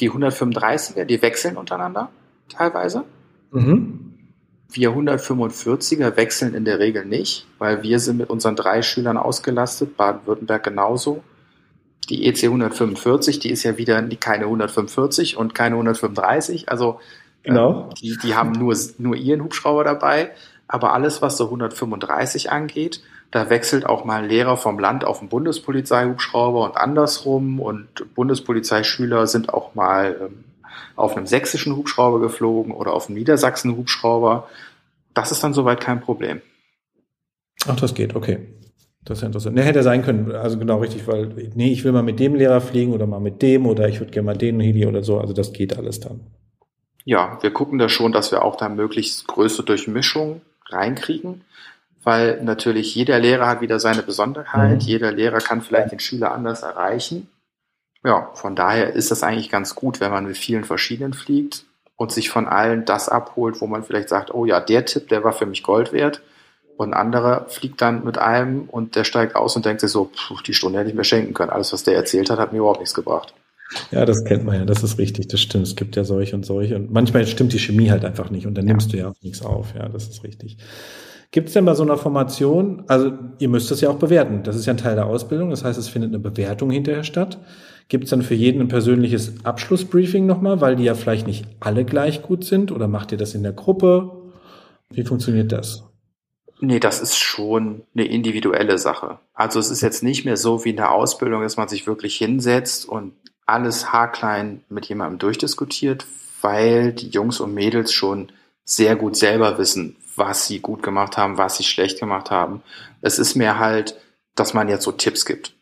Die 135er, die wechseln untereinander teilweise. Mhm. Wir 145er wechseln in der Regel nicht, weil wir sind mit unseren drei Schülern ausgelastet, Baden-Württemberg genauso. Die EC 145, die ist ja wieder keine 145 und keine 135, also genau. Äh, die, die haben nur, nur ihren Hubschrauber dabei, aber alles, was so 135 angeht, da wechselt auch mal ein Lehrer vom Land auf den Bundespolizeihubschrauber und andersrum. Und Bundespolizeischüler sind auch mal ähm, auf einem sächsischen Hubschrauber geflogen oder auf einem Niedersachsen-Hubschrauber. Das ist dann soweit kein Problem. Ach, das geht, okay. Das ist ja interessant. Ne, hätte sein können, also genau richtig, weil, nee, ich will mal mit dem Lehrer fliegen oder mal mit dem oder ich würde gerne mal den Heli oder so. Also das geht alles dann. Ja, wir gucken da schon, dass wir auch da möglichst größte Durchmischung reinkriegen weil natürlich jeder Lehrer hat wieder seine Besonderheit, mhm. jeder Lehrer kann vielleicht den Schüler anders erreichen. Ja, von daher ist das eigentlich ganz gut, wenn man mit vielen verschiedenen fliegt und sich von allen das abholt, wo man vielleicht sagt, oh ja, der Tipp, der war für mich Gold wert. Und ein anderer fliegt dann mit einem und der steigt aus und denkt sich so, pff, die Stunde hätte ich mir schenken können. Alles, was der erzählt hat, hat mir überhaupt nichts gebracht. Ja, das kennt man ja, das ist richtig, das stimmt. Es gibt ja solche und solche. Und manchmal stimmt die Chemie halt einfach nicht und dann ja. nimmst du ja auch nichts auf. Ja, das ist richtig. Gibt es denn bei so einer Formation, also ihr müsst das ja auch bewerten, das ist ja ein Teil der Ausbildung, das heißt, es findet eine Bewertung hinterher statt. Gibt es dann für jeden ein persönliches Abschlussbriefing nochmal, weil die ja vielleicht nicht alle gleich gut sind oder macht ihr das in der Gruppe? Wie funktioniert das? Nee, das ist schon eine individuelle Sache. Also es ist jetzt nicht mehr so wie in der Ausbildung, dass man sich wirklich hinsetzt und alles haarklein mit jemandem durchdiskutiert, weil die Jungs und Mädels schon sehr gut selber wissen, was sie gut gemacht haben, was sie schlecht gemacht haben. Es ist mehr halt, dass man jetzt so Tipps gibt.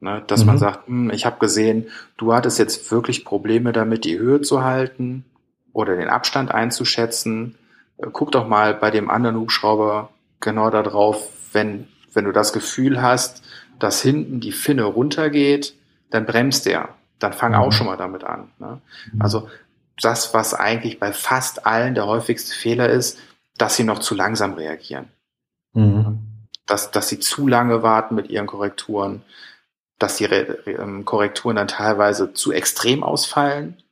Ne? Dass mhm. man sagt, hm, ich habe gesehen, du hattest jetzt wirklich Probleme damit, die Höhe zu halten oder den Abstand einzuschätzen. Äh, guck doch mal bei dem anderen Hubschrauber genau darauf, wenn, wenn du das Gefühl hast, dass hinten die Finne runtergeht, dann bremst der. Dann fang auch mhm. schon mal damit an. Ne? Mhm. Also das, was eigentlich bei fast allen der häufigste Fehler ist, dass sie noch zu langsam reagieren. Mhm. Dass, dass sie zu lange warten mit ihren Korrekturen, dass die Re ähm, Korrekturen dann teilweise zu extrem ausfallen,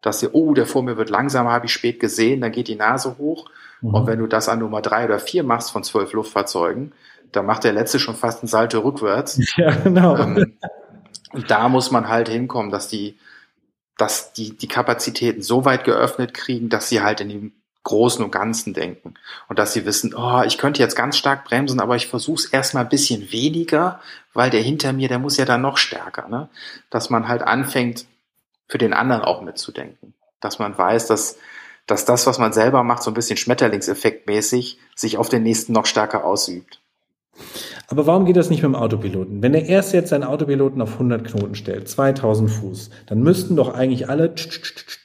dass sie, oh, der vor mir wird langsamer, habe ich spät gesehen, dann geht die Nase hoch. Mhm. Und wenn du das an Nummer drei oder vier machst von zwölf Luftfahrzeugen, dann macht der letzte schon fast einen Salto rückwärts. Ja, genau. Ähm, und da muss man halt hinkommen, dass die, dass die, die Kapazitäten so weit geöffnet kriegen, dass sie halt in dem Großen und Ganzen denken. Und dass sie wissen, oh, ich könnte jetzt ganz stark bremsen, aber ich versuche es erstmal ein bisschen weniger, weil der hinter mir, der muss ja dann noch stärker. Ne? Dass man halt anfängt, für den anderen auch mitzudenken. Dass man weiß, dass, dass das, was man selber macht, so ein bisschen Schmetterlingseffektmäßig, sich auf den nächsten noch stärker ausübt. Aber warum geht das nicht mit dem Autopiloten? Wenn er erst jetzt seinen Autopiloten auf 100 Knoten stellt, 2000 Fuß, dann müssten doch eigentlich alle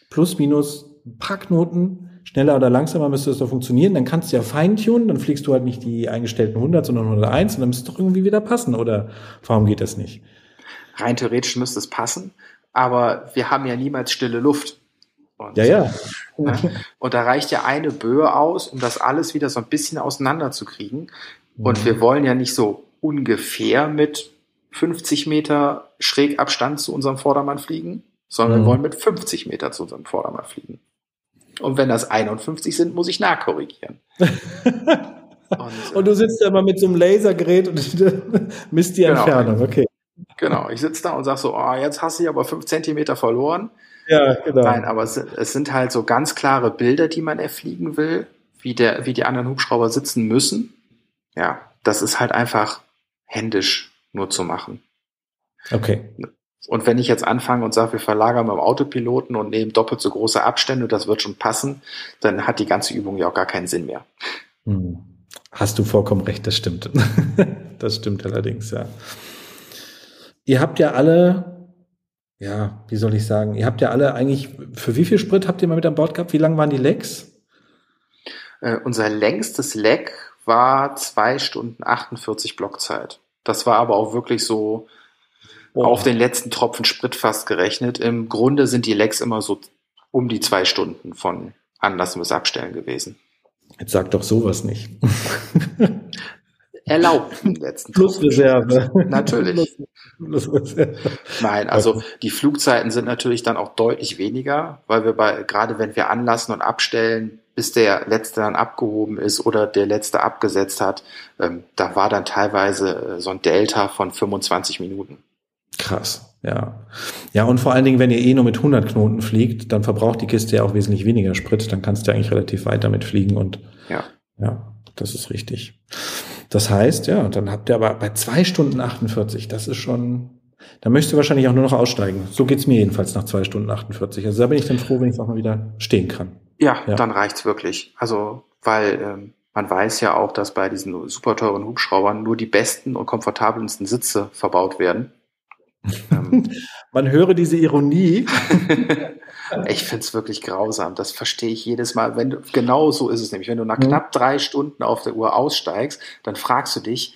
plus minus ein paar Knoten schneller oder langsamer müsste das doch funktionieren. Dann kannst du ja feintunen, dann fliegst du halt nicht die eingestellten 100, sondern 101 und dann müsste es doch irgendwie wieder passen. Oder warum geht das nicht? Rein theoretisch müsste es passen, aber wir haben ja niemals stille Luft. Und, ja, ja. Ne? Und da reicht ja eine Böe aus, um das alles wieder so ein bisschen auseinanderzukriegen. Und mhm. wir wollen ja nicht so ungefähr mit 50 Meter Schrägabstand zu unserem Vordermann fliegen, sondern mhm. wir wollen mit 50 Meter zu unserem Vordermann fliegen. Und wenn das 51 sind, muss ich nachkorrigieren. und, und, du sitzt da mal mit so einem Lasergerät und misst die genau, Entfernung, okay. Genau, ich sitze da und sage so, oh, jetzt hast du aber fünf Zentimeter verloren. Ja, genau. Nein, aber es, es, sind halt so ganz klare Bilder, die man erfliegen will, wie, der, wie die anderen Hubschrauber sitzen müssen. Ja, das ist halt einfach händisch nur zu machen. Okay. Und wenn ich jetzt anfange und sage, wir verlagern beim Autopiloten und nehmen doppelt so große Abstände, das wird schon passen, dann hat die ganze Übung ja auch gar keinen Sinn mehr. Hm. Hast du vollkommen recht, das stimmt. das stimmt allerdings, ja. Ihr habt ja alle, ja, wie soll ich sagen, ihr habt ja alle eigentlich, für wie viel Sprit habt ihr mal mit an Bord gehabt? Wie lang waren die Lecks? Äh, unser längstes Leck war zwei Stunden 48 Blockzeit. Das war aber auch wirklich so oh. auf den letzten Tropfen Sprit fast gerechnet. Im Grunde sind die Lecks immer so um die zwei Stunden von Anlassen bis Abstellen gewesen. Jetzt sag doch sowas nicht. Erlaubt im letzten Plusreserve. Natürlich. Plusreserve. Nein, also die Flugzeiten sind natürlich dann auch deutlich weniger, weil wir bei, gerade wenn wir anlassen und abstellen, bis der letzte dann abgehoben ist oder der letzte abgesetzt hat, ähm, da war dann teilweise äh, so ein Delta von 25 Minuten. Krass, ja. Ja, und vor allen Dingen, wenn ihr eh nur mit 100 Knoten fliegt, dann verbraucht die Kiste ja auch wesentlich weniger Sprit. Dann kannst du eigentlich relativ weit damit fliegen und ja, ja das ist richtig. Das heißt, ja, dann habt ihr aber bei zwei Stunden 48, das ist schon, da möchtest du wahrscheinlich auch nur noch aussteigen. So geht's mir jedenfalls nach zwei Stunden 48. Also da bin ich dann froh, wenn ich auch mal wieder stehen kann. Ja, ja. dann reicht's wirklich. Also, weil ähm, man weiß ja auch, dass bei diesen super teuren Hubschraubern nur die besten und komfortabelsten Sitze verbaut werden. Ähm, Man höre diese Ironie. ich find's wirklich grausam. Das verstehe ich jedes Mal. Wenn du, genau so ist es nämlich. Wenn du nach mhm. knapp drei Stunden auf der Uhr aussteigst, dann fragst du dich,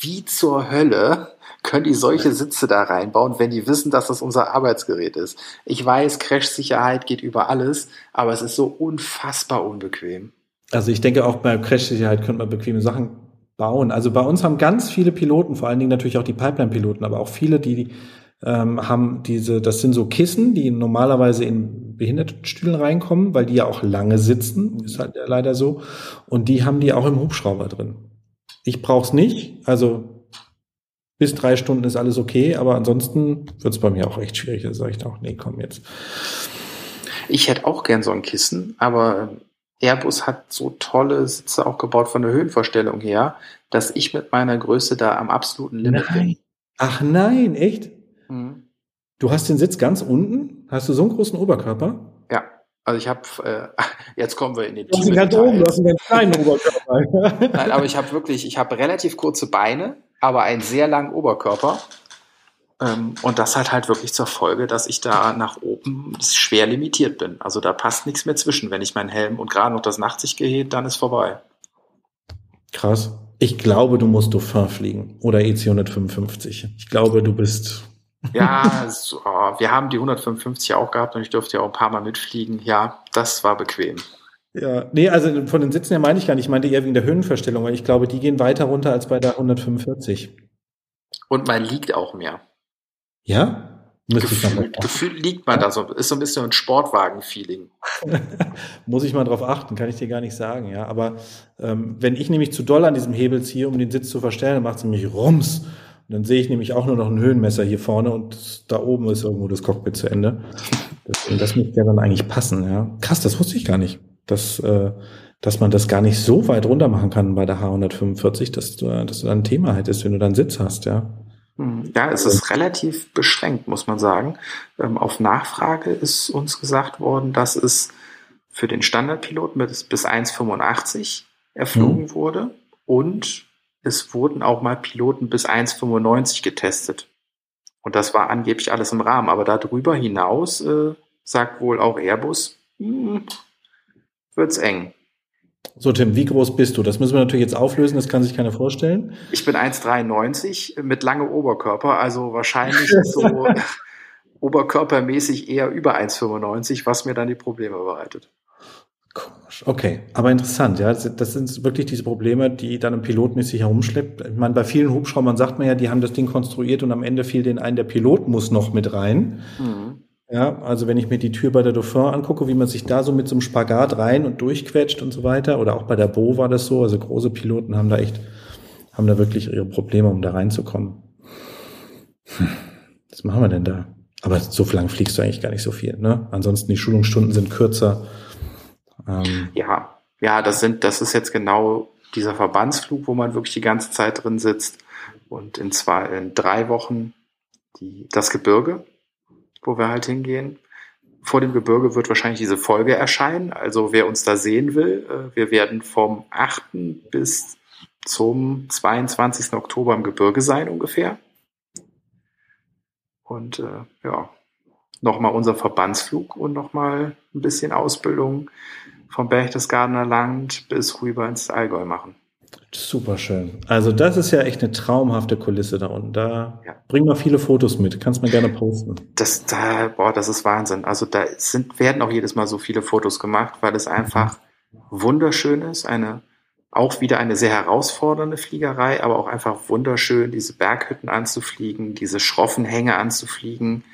wie zur Hölle können die solche Sitze da reinbauen, wenn die wissen, dass das unser Arbeitsgerät ist? Ich weiß, Crash-Sicherheit geht über alles, aber es ist so unfassbar unbequem. Also ich denke auch bei Crash-Sicherheit könnte man bequeme Sachen bauen. Also bei uns haben ganz viele Piloten, vor allen Dingen natürlich auch die Pipeline-Piloten, aber auch viele, die ähm, haben diese, das sind so Kissen, die normalerweise in Behindertenstühlen reinkommen, weil die ja auch lange sitzen, ist halt leider so. Und die haben die auch im Hubschrauber drin. Ich brauch's nicht, also bis drei Stunden ist alles okay, aber ansonsten wird's bei mir auch echt schwierig. Da sage ich auch, nee, komm jetzt. Ich hätte auch gern so ein Kissen, aber Airbus hat so tolle Sitze auch gebaut von der Höhenvorstellung her, dass ich mit meiner Größe da am absoluten Limit nein. bin. Ach nein, echt? Mhm. Du hast den Sitz ganz unten? Hast du so einen großen Oberkörper? Ja, also ich habe, äh, jetzt kommen wir in den Du hast ihn ganz oben, du hast einen ganz kleinen Oberkörper. Nein, aber ich habe wirklich, ich habe relativ kurze Beine, aber einen sehr langen Oberkörper. Ähm, und das hat halt wirklich zur Folge, dass ich da nach oben schwer limitiert bin. Also da passt nichts mehr zwischen. Wenn ich meinen Helm und gerade noch das Nachtsicht gehet, dann ist vorbei. Krass. Ich glaube, du musst Dauphin fliegen oder EC 155. Ich glaube, du bist ja, so, oh, wir haben die 155 auch gehabt und ich durfte ja auch ein paar Mal mitfliegen. Ja, das war bequem. Ja, nee, also von den Sitzen her meine ich gar nicht. Ich meinte eher wegen der Höhenverstellung, weil ich glaube, die gehen weiter runter als bei der 145. Und man liegt auch mehr. Ja? Gefühlt, gefühlt liegt man da so, ist so ein bisschen ein Sportwagen-Feeling. Muss ich mal drauf achten, kann ich dir gar nicht sagen, ja. Aber ähm, wenn ich nämlich zu doll an diesem Hebel ziehe, um den Sitz zu verstellen, dann macht es nämlich Rums dann sehe ich nämlich auch nur noch ein Höhenmesser hier vorne und da oben ist irgendwo das Cockpit zu Ende. Deswegen, das müsste ja dann eigentlich passen, ja. Krass, das wusste ich gar nicht. Dass, äh, dass man das gar nicht so weit runter machen kann bei der H145, dass du, dass du da ein Thema hättest, wenn du dann Sitz hast, ja. Hm, ja, es ist relativ beschränkt, muss man sagen. Ähm, auf Nachfrage ist uns gesagt worden, dass es für den Standardpiloten bis, bis 1,85 erflogen mhm. wurde und es wurden auch mal Piloten bis 1,95 getestet. Und das war angeblich alles im Rahmen. Aber darüber hinaus äh, sagt wohl auch Airbus, hm, wird's eng. So, Tim, wie groß bist du? Das müssen wir natürlich jetzt auflösen, das kann sich keiner vorstellen. Ich bin 1,93 mit lange Oberkörper, also wahrscheinlich so oberkörpermäßig eher über 1,95, was mir dann die Probleme bereitet. Komisch. Okay, aber interessant, ja. Das sind wirklich diese Probleme, die dann ein Pilot mit sich herumschleppt. Ich meine, bei vielen Hubschraubern sagt man ja, die haben das Ding konstruiert und am Ende fiel denen ein, der Pilot muss noch mit rein. Mhm. Ja, also wenn ich mir die Tür bei der Dauphin angucke, wie man sich da so mit so einem Spagat rein und durchquetscht und so weiter, oder auch bei der Bo war das so, also große Piloten haben da echt, haben da wirklich ihre Probleme, um da reinzukommen. Hm. Was machen wir denn da? Aber so lang fliegst du eigentlich gar nicht so viel, ne? Ansonsten die Schulungsstunden sind kürzer. Ähm, ja, ja, das sind, das ist jetzt genau dieser Verbandsflug, wo man wirklich die ganze Zeit drin sitzt. Und in zwei, in drei Wochen die, das Gebirge, wo wir halt hingehen. Vor dem Gebirge wird wahrscheinlich diese Folge erscheinen. Also wer uns da sehen will, äh, wir werden vom 8. bis zum 22. Oktober im Gebirge sein ungefähr. Und äh, ja, nochmal unser Verbandsflug und nochmal ein bisschen Ausbildung vom Berchtesgadener Land bis rüber ins Allgäu machen. Super schön. Also das ist ja echt eine traumhafte Kulisse da unten. Da ja. bring mal viele Fotos mit. Kannst mir gerne posten. Das, da, boah, das ist Wahnsinn. Also da sind, werden auch jedes Mal so viele Fotos gemacht, weil es einfach wunderschön ist. Eine, auch wieder eine sehr herausfordernde Fliegerei, aber auch einfach wunderschön, diese Berghütten anzufliegen, diese schroffen Hänge anzufliegen.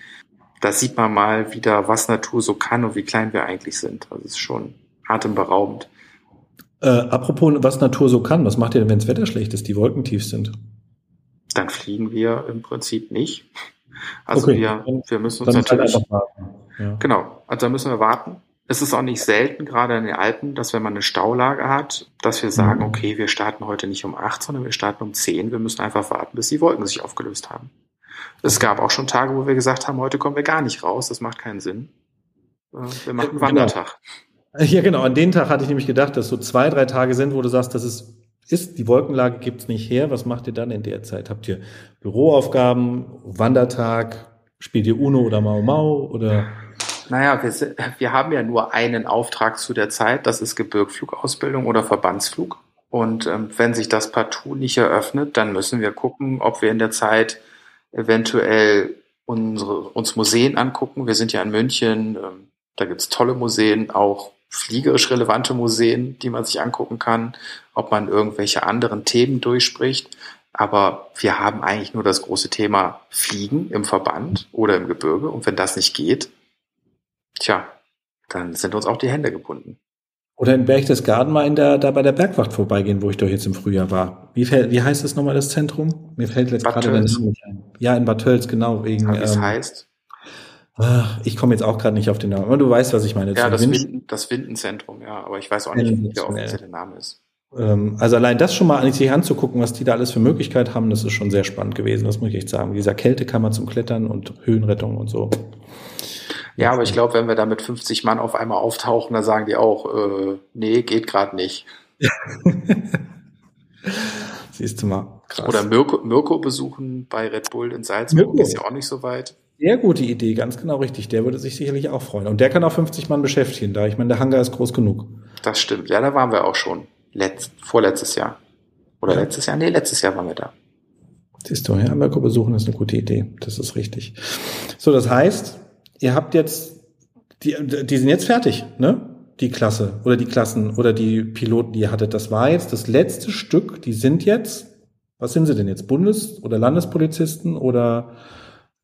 Da sieht man mal wieder, was Natur so kann und wie klein wir eigentlich sind. Also es ist schon atemberaubend. Äh, apropos, was Natur so kann, was macht ihr denn, wenn das Wetter schlecht ist, die Wolken tief sind? Dann fliegen wir im Prinzip nicht. Also okay. wir, wir müssen uns halt natürlich. Halt ja. Genau, also da müssen wir warten. Es ist auch nicht selten, gerade in den Alpen, dass wenn man eine Staulage hat, dass wir sagen, mhm. okay, wir starten heute nicht um acht, sondern wir starten um zehn. Wir müssen einfach warten, bis die Wolken sich aufgelöst haben. Es gab auch schon Tage, wo wir gesagt haben, heute kommen wir gar nicht raus, das macht keinen Sinn. Äh, wir machen einen Wandertag. Genau. Ja, genau. An den Tag hatte ich nämlich gedacht, dass so zwei, drei Tage sind, wo du sagst, das ist, ist die Wolkenlage gibt's nicht her. Was macht ihr dann in der Zeit? Habt ihr Büroaufgaben, Wandertag, spielt ihr Uno oder Mau Mau oder? Naja, wir, wir haben ja nur einen Auftrag zu der Zeit, das ist Gebirgflugausbildung oder Verbandsflug. Und ähm, wenn sich das partout nicht eröffnet, dann müssen wir gucken, ob wir in der Zeit eventuell unsere, uns Museen angucken. Wir sind ja in München, ähm, da gibt's tolle Museen, auch fliegerisch relevante Museen, die man sich angucken kann, ob man irgendwelche anderen Themen durchspricht. Aber wir haben eigentlich nur das große Thema Fliegen im Verband oder im Gebirge. Und wenn das nicht geht, tja, dann sind uns auch die Hände gebunden. Oder in Berchtesgaden mal in der, da bei der Bergwacht vorbeigehen, wo ich doch jetzt im Frühjahr war. Wie, fällt, wie heißt das nochmal, das Zentrum? Mir fällt jetzt Bad gerade der Name nicht ein. Ja, in Bad Tölz, genau. Wegen, wie es ähm, heißt? Ich komme jetzt auch gerade nicht auf den Namen, aber du weißt, was ich meine. Ja, das, Winden, das Windenzentrum, ja, aber ich weiß auch nicht, wie der offizielle Name ist. Ähm, also allein das schon mal an sich anzugucken, was die da alles für Möglichkeit haben, das ist schon sehr spannend gewesen, das muss ich echt sagen. Dieser Kältekammer zum Klettern und Höhenrettung und so. Ja, aber ich glaube, wenn wir da mit 50 Mann auf einmal auftauchen, da sagen die auch, äh, nee, geht gerade nicht. Siehst du mal. Krass. Oder Mirko, Mirko besuchen bei Red Bull in Salzburg, Mirko. ist ja auch nicht so weit. Sehr gute Idee, ganz genau richtig. Der würde sich sicherlich auch freuen. Und der kann auch 50 Mann beschäftigen, da ich meine, der Hangar ist groß genug. Das stimmt. Ja, da waren wir auch schon. Letzt, vorletztes Jahr. Oder ja. letztes Jahr? Nee, letztes Jahr waren wir da. Siehst du, ja, Mirko besuchen ist eine gute Idee. Das ist richtig. So, das heißt, ihr habt jetzt, die, die sind jetzt fertig, ne? Die Klasse oder die Klassen oder die Piloten, die ihr hattet. Das war jetzt das letzte Stück. Die sind jetzt, was sind sie denn jetzt? Bundes- oder Landespolizisten oder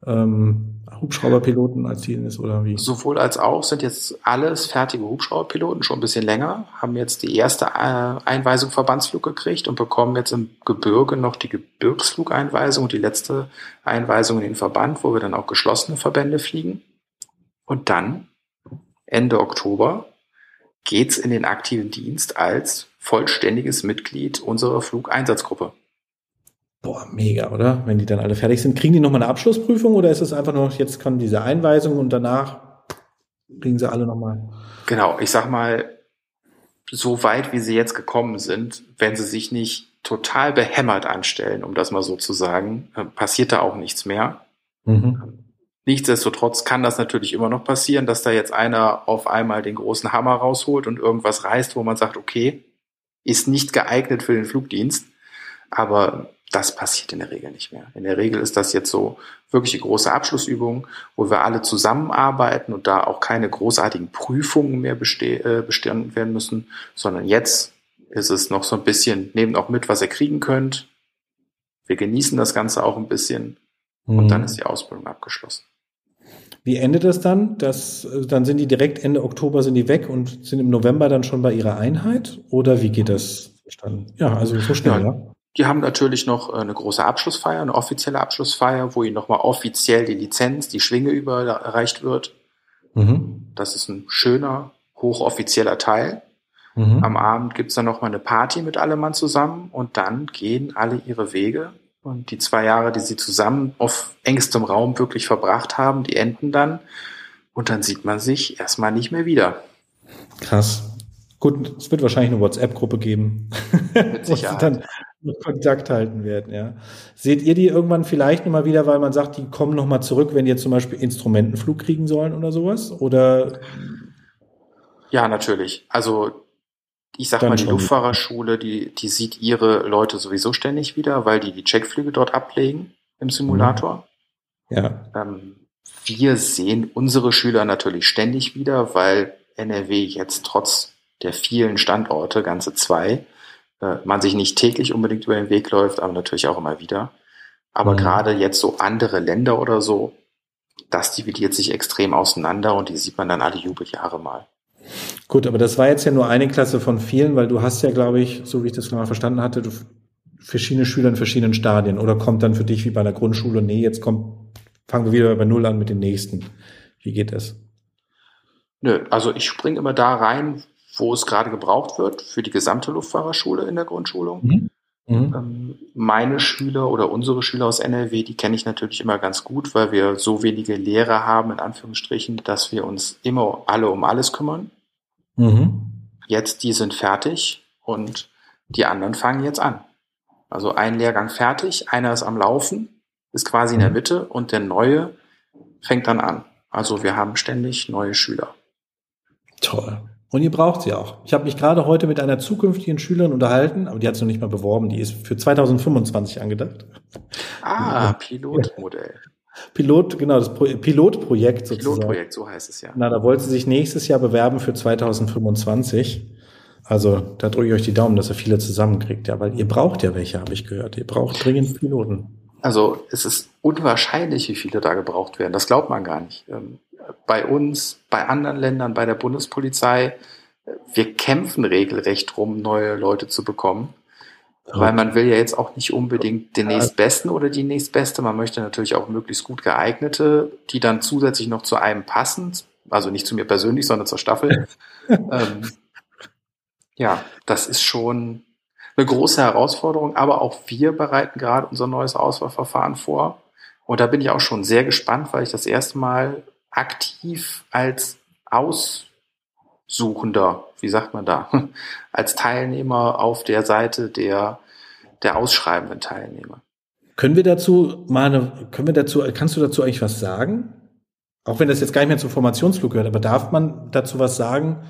ähm, Hubschrauberpiloten als Ziel ist oder wie? Sowohl als auch sind jetzt alles fertige Hubschrauberpiloten, schon ein bisschen länger, haben jetzt die erste äh, Einweisung Verbandsflug gekriegt und bekommen jetzt im Gebirge noch die Gebirgsflugeinweisung und die letzte Einweisung in den Verband, wo wir dann auch geschlossene Verbände fliegen. Und dann, Ende Oktober, geht's in den aktiven Dienst als vollständiges Mitglied unserer Flugeinsatzgruppe. Boah, mega, oder? Wenn die dann alle fertig sind. Kriegen die nochmal eine Abschlussprüfung oder ist es einfach nur, jetzt kommen diese Einweisungen und danach kriegen sie alle nochmal? Genau, ich sag mal, so weit wie sie jetzt gekommen sind, wenn sie sich nicht total behämmert anstellen, um das mal so zu sagen, äh, passiert da auch nichts mehr. Mhm. Nichtsdestotrotz kann das natürlich immer noch passieren, dass da jetzt einer auf einmal den großen Hammer rausholt und irgendwas reißt, wo man sagt, okay, ist nicht geeignet für den Flugdienst. Aber das passiert in der Regel nicht mehr. In der Regel ist das jetzt so wirklich eine große Abschlussübung, wo wir alle zusammenarbeiten und da auch keine großartigen Prüfungen mehr äh, bestanden werden müssen, sondern jetzt ist es noch so ein bisschen, nehmt auch mit, was ihr kriegen könnt. Wir genießen das Ganze auch ein bisschen und mhm. dann ist die Ausbildung abgeschlossen. Wie endet das dann? Das, äh, dann sind die direkt Ende Oktober sind die weg und sind im November dann schon bei ihrer Einheit? Oder wie geht das? Ja, also so schnell, ja. ja? Die haben natürlich noch äh, eine große Abschlussfeier, eine offizielle Abschlussfeier, wo ihnen nochmal offiziell die Lizenz, die Schwinge überreicht wird. Mhm. Das ist ein schöner, hochoffizieller Teil. Mhm. Am Abend gibt's dann nochmal eine Party mit allem Mann zusammen und dann gehen alle ihre Wege. Und die zwei Jahre, die sie zusammen auf engstem Raum wirklich verbracht haben, die enden dann. Und dann sieht man sich erstmal nicht mehr wieder. Krass. Gut, es wird wahrscheinlich eine WhatsApp-Gruppe geben, Mit dann Kontakt halten werden. Ja. Seht ihr die irgendwann vielleicht nochmal wieder, weil man sagt, die kommen nochmal zurück, wenn die zum Beispiel Instrumentenflug kriegen sollen oder sowas? Oder? Ja, natürlich. Also ich sag mal, die Luftfahrerschule, die, die sieht ihre Leute sowieso ständig wieder, weil die die Checkflüge dort ablegen im Simulator. Ja. Ähm, wir sehen unsere Schüler natürlich ständig wieder, weil NRW jetzt trotz der vielen Standorte, ganze zwei, äh, man sich nicht täglich unbedingt über den Weg läuft, aber natürlich auch immer wieder. Aber mhm. gerade jetzt so andere Länder oder so, das dividiert sich extrem auseinander und die sieht man dann alle Jubeljahre mal. Gut, aber das war jetzt ja nur eine Klasse von vielen, weil du hast ja, glaube ich, so wie ich das mal verstanden hatte, du, verschiedene Schüler in verschiedenen Stadien. Oder kommt dann für dich wie bei einer Grundschule, nee, jetzt kommt, fangen wir wieder bei Null an mit den nächsten. Wie geht das? Nö, also ich springe immer da rein, wo es gerade gebraucht wird für die gesamte Luftfahrerschule in der Grundschulung. Mhm. Mhm. Ähm, meine Schüler oder unsere Schüler aus NRW, die kenne ich natürlich immer ganz gut, weil wir so wenige Lehrer haben, in Anführungsstrichen, dass wir uns immer alle um alles kümmern. Mhm. Jetzt, die sind fertig und die anderen fangen jetzt an. Also ein Lehrgang fertig, einer ist am Laufen, ist quasi in der mhm. Mitte und der neue fängt dann an. Also wir haben ständig neue Schüler. Toll. Und ihr braucht sie auch. Ich habe mich gerade heute mit einer zukünftigen Schülerin unterhalten, aber die hat es noch nicht mal beworben. Die ist für 2025 angedacht. Ah, Pilotmodell. Pilot, genau, das Pro Pilotprojekt sozusagen. Pilotprojekt, so heißt es ja. Na, da wollte sie sich nächstes Jahr bewerben für 2025. Also da drücke ich euch die Daumen, dass er viele zusammenkriegt, ja, weil ihr braucht ja welche, habe ich gehört. Ihr braucht dringend Piloten. Also es ist unwahrscheinlich, wie viele da gebraucht werden. Das glaubt man gar nicht. Ähm, bei uns, bei anderen Ländern, bei der Bundespolizei, wir kämpfen regelrecht drum, neue Leute zu bekommen. Weil man will ja jetzt auch nicht unbedingt den nächstbesten oder die nächstbeste. Man möchte natürlich auch möglichst gut geeignete, die dann zusätzlich noch zu einem passen. Also nicht zu mir persönlich, sondern zur Staffel. ähm, ja, das ist schon eine große Herausforderung. Aber auch wir bereiten gerade unser neues Auswahlverfahren vor. Und da bin ich auch schon sehr gespannt, weil ich das erste Mal aktiv als Aussuchender, wie sagt man da, als Teilnehmer auf der Seite der, der ausschreibenden Teilnehmer. Können wir dazu mal eine, können wir dazu, kannst du dazu eigentlich was sagen? Auch wenn das jetzt gar nicht mehr zum Formationsflug gehört, aber darf man dazu was sagen?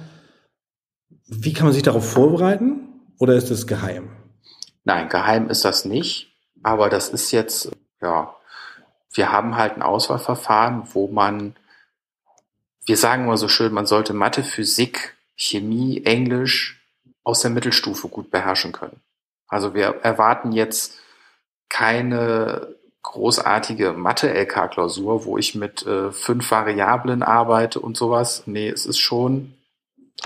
Wie kann man sich darauf vorbereiten? Oder ist es geheim? Nein, geheim ist das nicht. Aber das ist jetzt, ja, wir haben halt ein Auswahlverfahren, wo man, wir sagen immer so schön, man sollte Mathe, Physik, Chemie, Englisch aus der Mittelstufe gut beherrschen können. Also wir erwarten jetzt keine großartige Mathe-LK-Klausur, wo ich mit äh, fünf Variablen arbeite und sowas. Nee, es ist schon,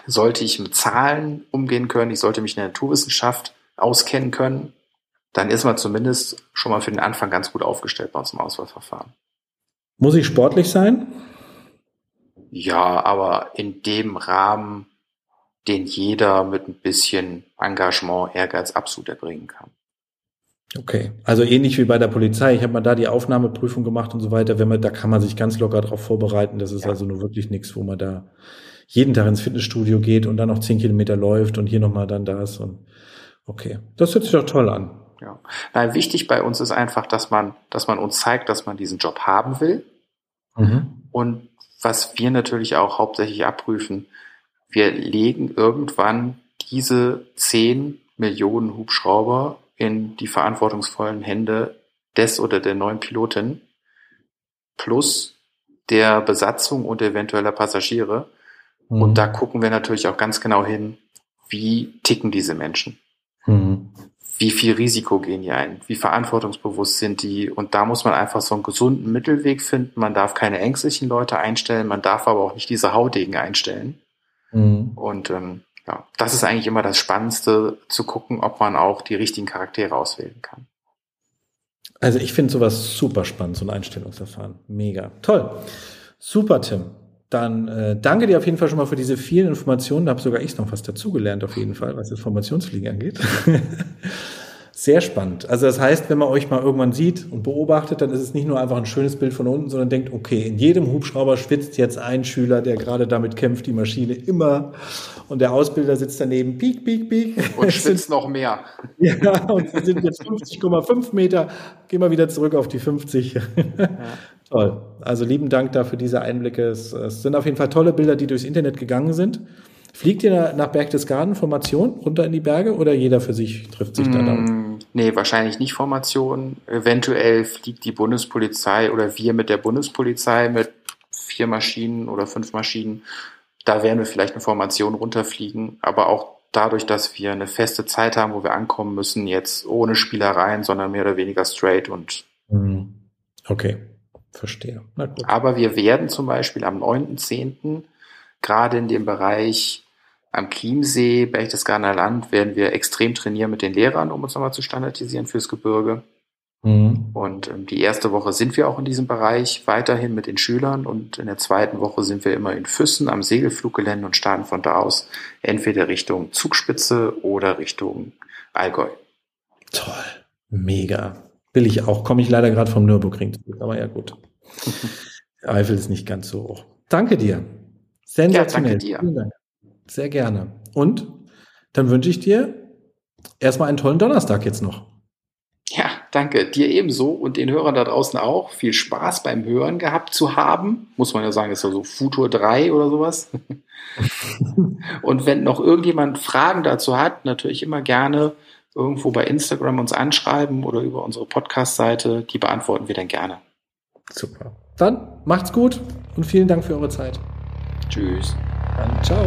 sollte ich mit Zahlen umgehen können, ich sollte mich in der Naturwissenschaft auskennen können, dann ist man zumindest schon mal für den Anfang ganz gut aufgestellt bei uns im Auswahlverfahren. Muss ich sportlich sein? Ja, aber in dem Rahmen, den jeder mit ein bisschen Engagement, Ehrgeiz absolut erbringen kann. Okay, also ähnlich wie bei der Polizei. Ich habe mal da die Aufnahmeprüfung gemacht und so weiter. Wenn man, da kann man sich ganz locker darauf vorbereiten. Das ist ja. also nur wirklich nichts, wo man da jeden Tag ins Fitnessstudio geht und dann noch zehn Kilometer läuft und hier nochmal dann das und okay. Das hört sich doch toll an. Ja. Nein, wichtig bei uns ist einfach, dass man, dass man uns zeigt, dass man diesen Job haben will. Mhm. Und was wir natürlich auch hauptsächlich abprüfen, wir legen irgendwann diese 10 Millionen Hubschrauber in die verantwortungsvollen Hände des oder der neuen Pilotin plus der Besatzung und eventueller Passagiere. Mhm. Und da gucken wir natürlich auch ganz genau hin, wie ticken diese Menschen. Mhm wie viel Risiko gehen die ein, wie verantwortungsbewusst sind die. Und da muss man einfach so einen gesunden Mittelweg finden. Man darf keine ängstlichen Leute einstellen, man darf aber auch nicht diese Haudegen einstellen. Mhm. Und ähm, ja, das ist eigentlich immer das Spannendste, zu gucken, ob man auch die richtigen Charaktere auswählen kann. Also ich finde sowas super spannend, so ein Einstellungsverfahren. Mega. Toll. Super, Tim. Dann äh, danke dir auf jeden Fall schon mal für diese vielen Informationen. Da habe sogar ich noch was dazugelernt, auf jeden Fall, was das Formationsfliegen angeht. Sehr spannend. Also das heißt, wenn man euch mal irgendwann sieht und beobachtet, dann ist es nicht nur einfach ein schönes Bild von unten, sondern denkt, okay, in jedem Hubschrauber schwitzt jetzt ein Schüler, der gerade damit kämpft, die Maschine immer. Und der Ausbilder sitzt daneben, piek, piek, piek. Und schwitzt noch mehr. Ja, und wir sind jetzt 50,5 Meter. Gehen wir wieder zurück auf die 50. Ja. Toll. Also lieben Dank dafür diese Einblicke. Es, es, sind auf jeden Fall tolle Bilder, die durchs Internet gegangen sind. Fliegt ihr nach Berchtesgaden Formation runter in die Berge oder jeder für sich trifft sich da dann? Mm, nee, wahrscheinlich nicht Formation. Eventuell fliegt die Bundespolizei oder wir mit der Bundespolizei mit vier Maschinen oder fünf Maschinen. Da werden wir vielleicht eine Formation runterfliegen, aber auch dadurch, dass wir eine feste Zeit haben, wo wir ankommen müssen, jetzt ohne Spielereien, sondern mehr oder weniger straight und. Mm. Okay. Verstehe. Aber wir werden zum Beispiel am 9.10. gerade in dem Bereich am Chiemsee, Berchtesgadener Land, werden wir extrem trainieren mit den Lehrern, um uns nochmal zu standardisieren fürs Gebirge. Mhm. Und ähm, die erste Woche sind wir auch in diesem Bereich weiterhin mit den Schülern und in der zweiten Woche sind wir immer in Füssen am Segelfluggelände und starten von da aus entweder Richtung Zugspitze oder Richtung Allgäu. Toll. Mega. Will ich auch. Komme ich leider gerade vom Nürburgring zurück, aber ja gut. Eifel ist nicht ganz so hoch. Danke dir. Sensationell. Ja, danke dir. Sehr gerne. Und dann wünsche ich dir erstmal einen tollen Donnerstag jetzt noch. Ja, danke. Dir ebenso und den Hörern da draußen auch. Viel Spaß beim Hören gehabt zu haben. Muss man ja sagen, ist ja so Futur 3 oder sowas. und wenn noch irgendjemand Fragen dazu hat, natürlich immer gerne irgendwo bei Instagram uns anschreiben oder über unsere Podcast-Seite. Die beantworten wir dann gerne. Super. Dann macht's gut und vielen Dank für eure Zeit. Tschüss. Dann ciao.